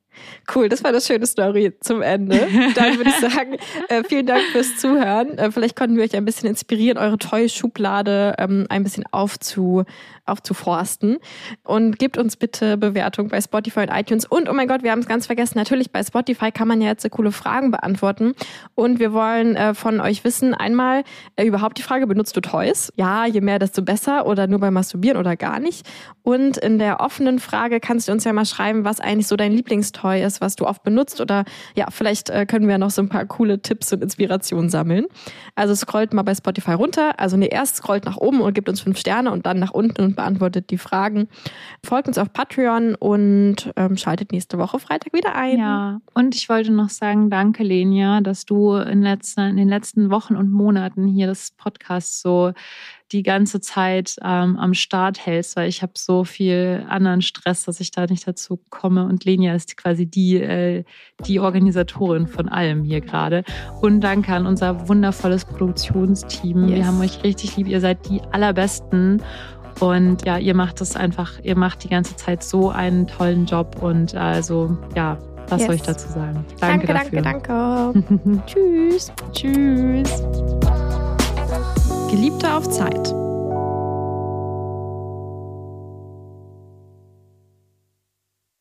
[SPEAKER 1] Cool, das war eine schöne Story zum Ende. Dann würde ich sagen, äh, vielen Dank fürs Zuhören. Äh, vielleicht konnten wir euch ein bisschen inspirieren, eure Toy-Schublade ähm, ein bisschen aufzu, aufzuforsten. Und gebt uns bitte Bewertung bei Spotify und iTunes. Und oh mein Gott, wir haben es ganz vergessen. Natürlich bei Spotify kann man ja jetzt so coole Fragen beantworten. Und wir wollen äh, von euch wissen, einmal äh, überhaupt die Frage, benutzt du Toys? Ja, je mehr, desto besser. Oder nur beim Masturbieren oder gar nicht. Und in der offenen Frage kannst du uns ja mal schreiben, was eigentlich so dein Lieblingstoy ist, was du oft benutzt. Oder ja, vielleicht äh, können wir noch so ein paar coole Tipps und Inspirationen sammeln. Also scrollt mal bei Spotify runter. Also nee, erst scrollt nach oben und gibt uns fünf Sterne und dann nach unten und beantwortet die Fragen. Folgt uns auf Patreon und ähm, schaltet nächste Woche Freitag wieder ein.
[SPEAKER 2] Ja, und ich wollte noch sagen, danke Lenia, dass du in, letzter, in den letzten Wochen und Monaten hier das Podcast so die ganze Zeit ähm, am Start hältst, weil ich habe so viel anderen Stress, dass ich da nicht dazu komme. Und Lenia ist quasi die, äh, die Organisatorin von allem hier gerade. Und danke an unser wundervolles Produktionsteam.
[SPEAKER 1] Yes.
[SPEAKER 2] Wir haben euch richtig lieb. Ihr seid die allerbesten. Und ja, ihr macht es einfach, ihr macht die ganze Zeit so einen tollen Job. Und also, ja, was
[SPEAKER 1] Yes.
[SPEAKER 2] soll ich dazu sagen? Danke,
[SPEAKER 1] danke,
[SPEAKER 2] dafür.
[SPEAKER 1] danke. danke. Tschüss.
[SPEAKER 2] Tschüss.
[SPEAKER 1] Geliebte auf Zeit.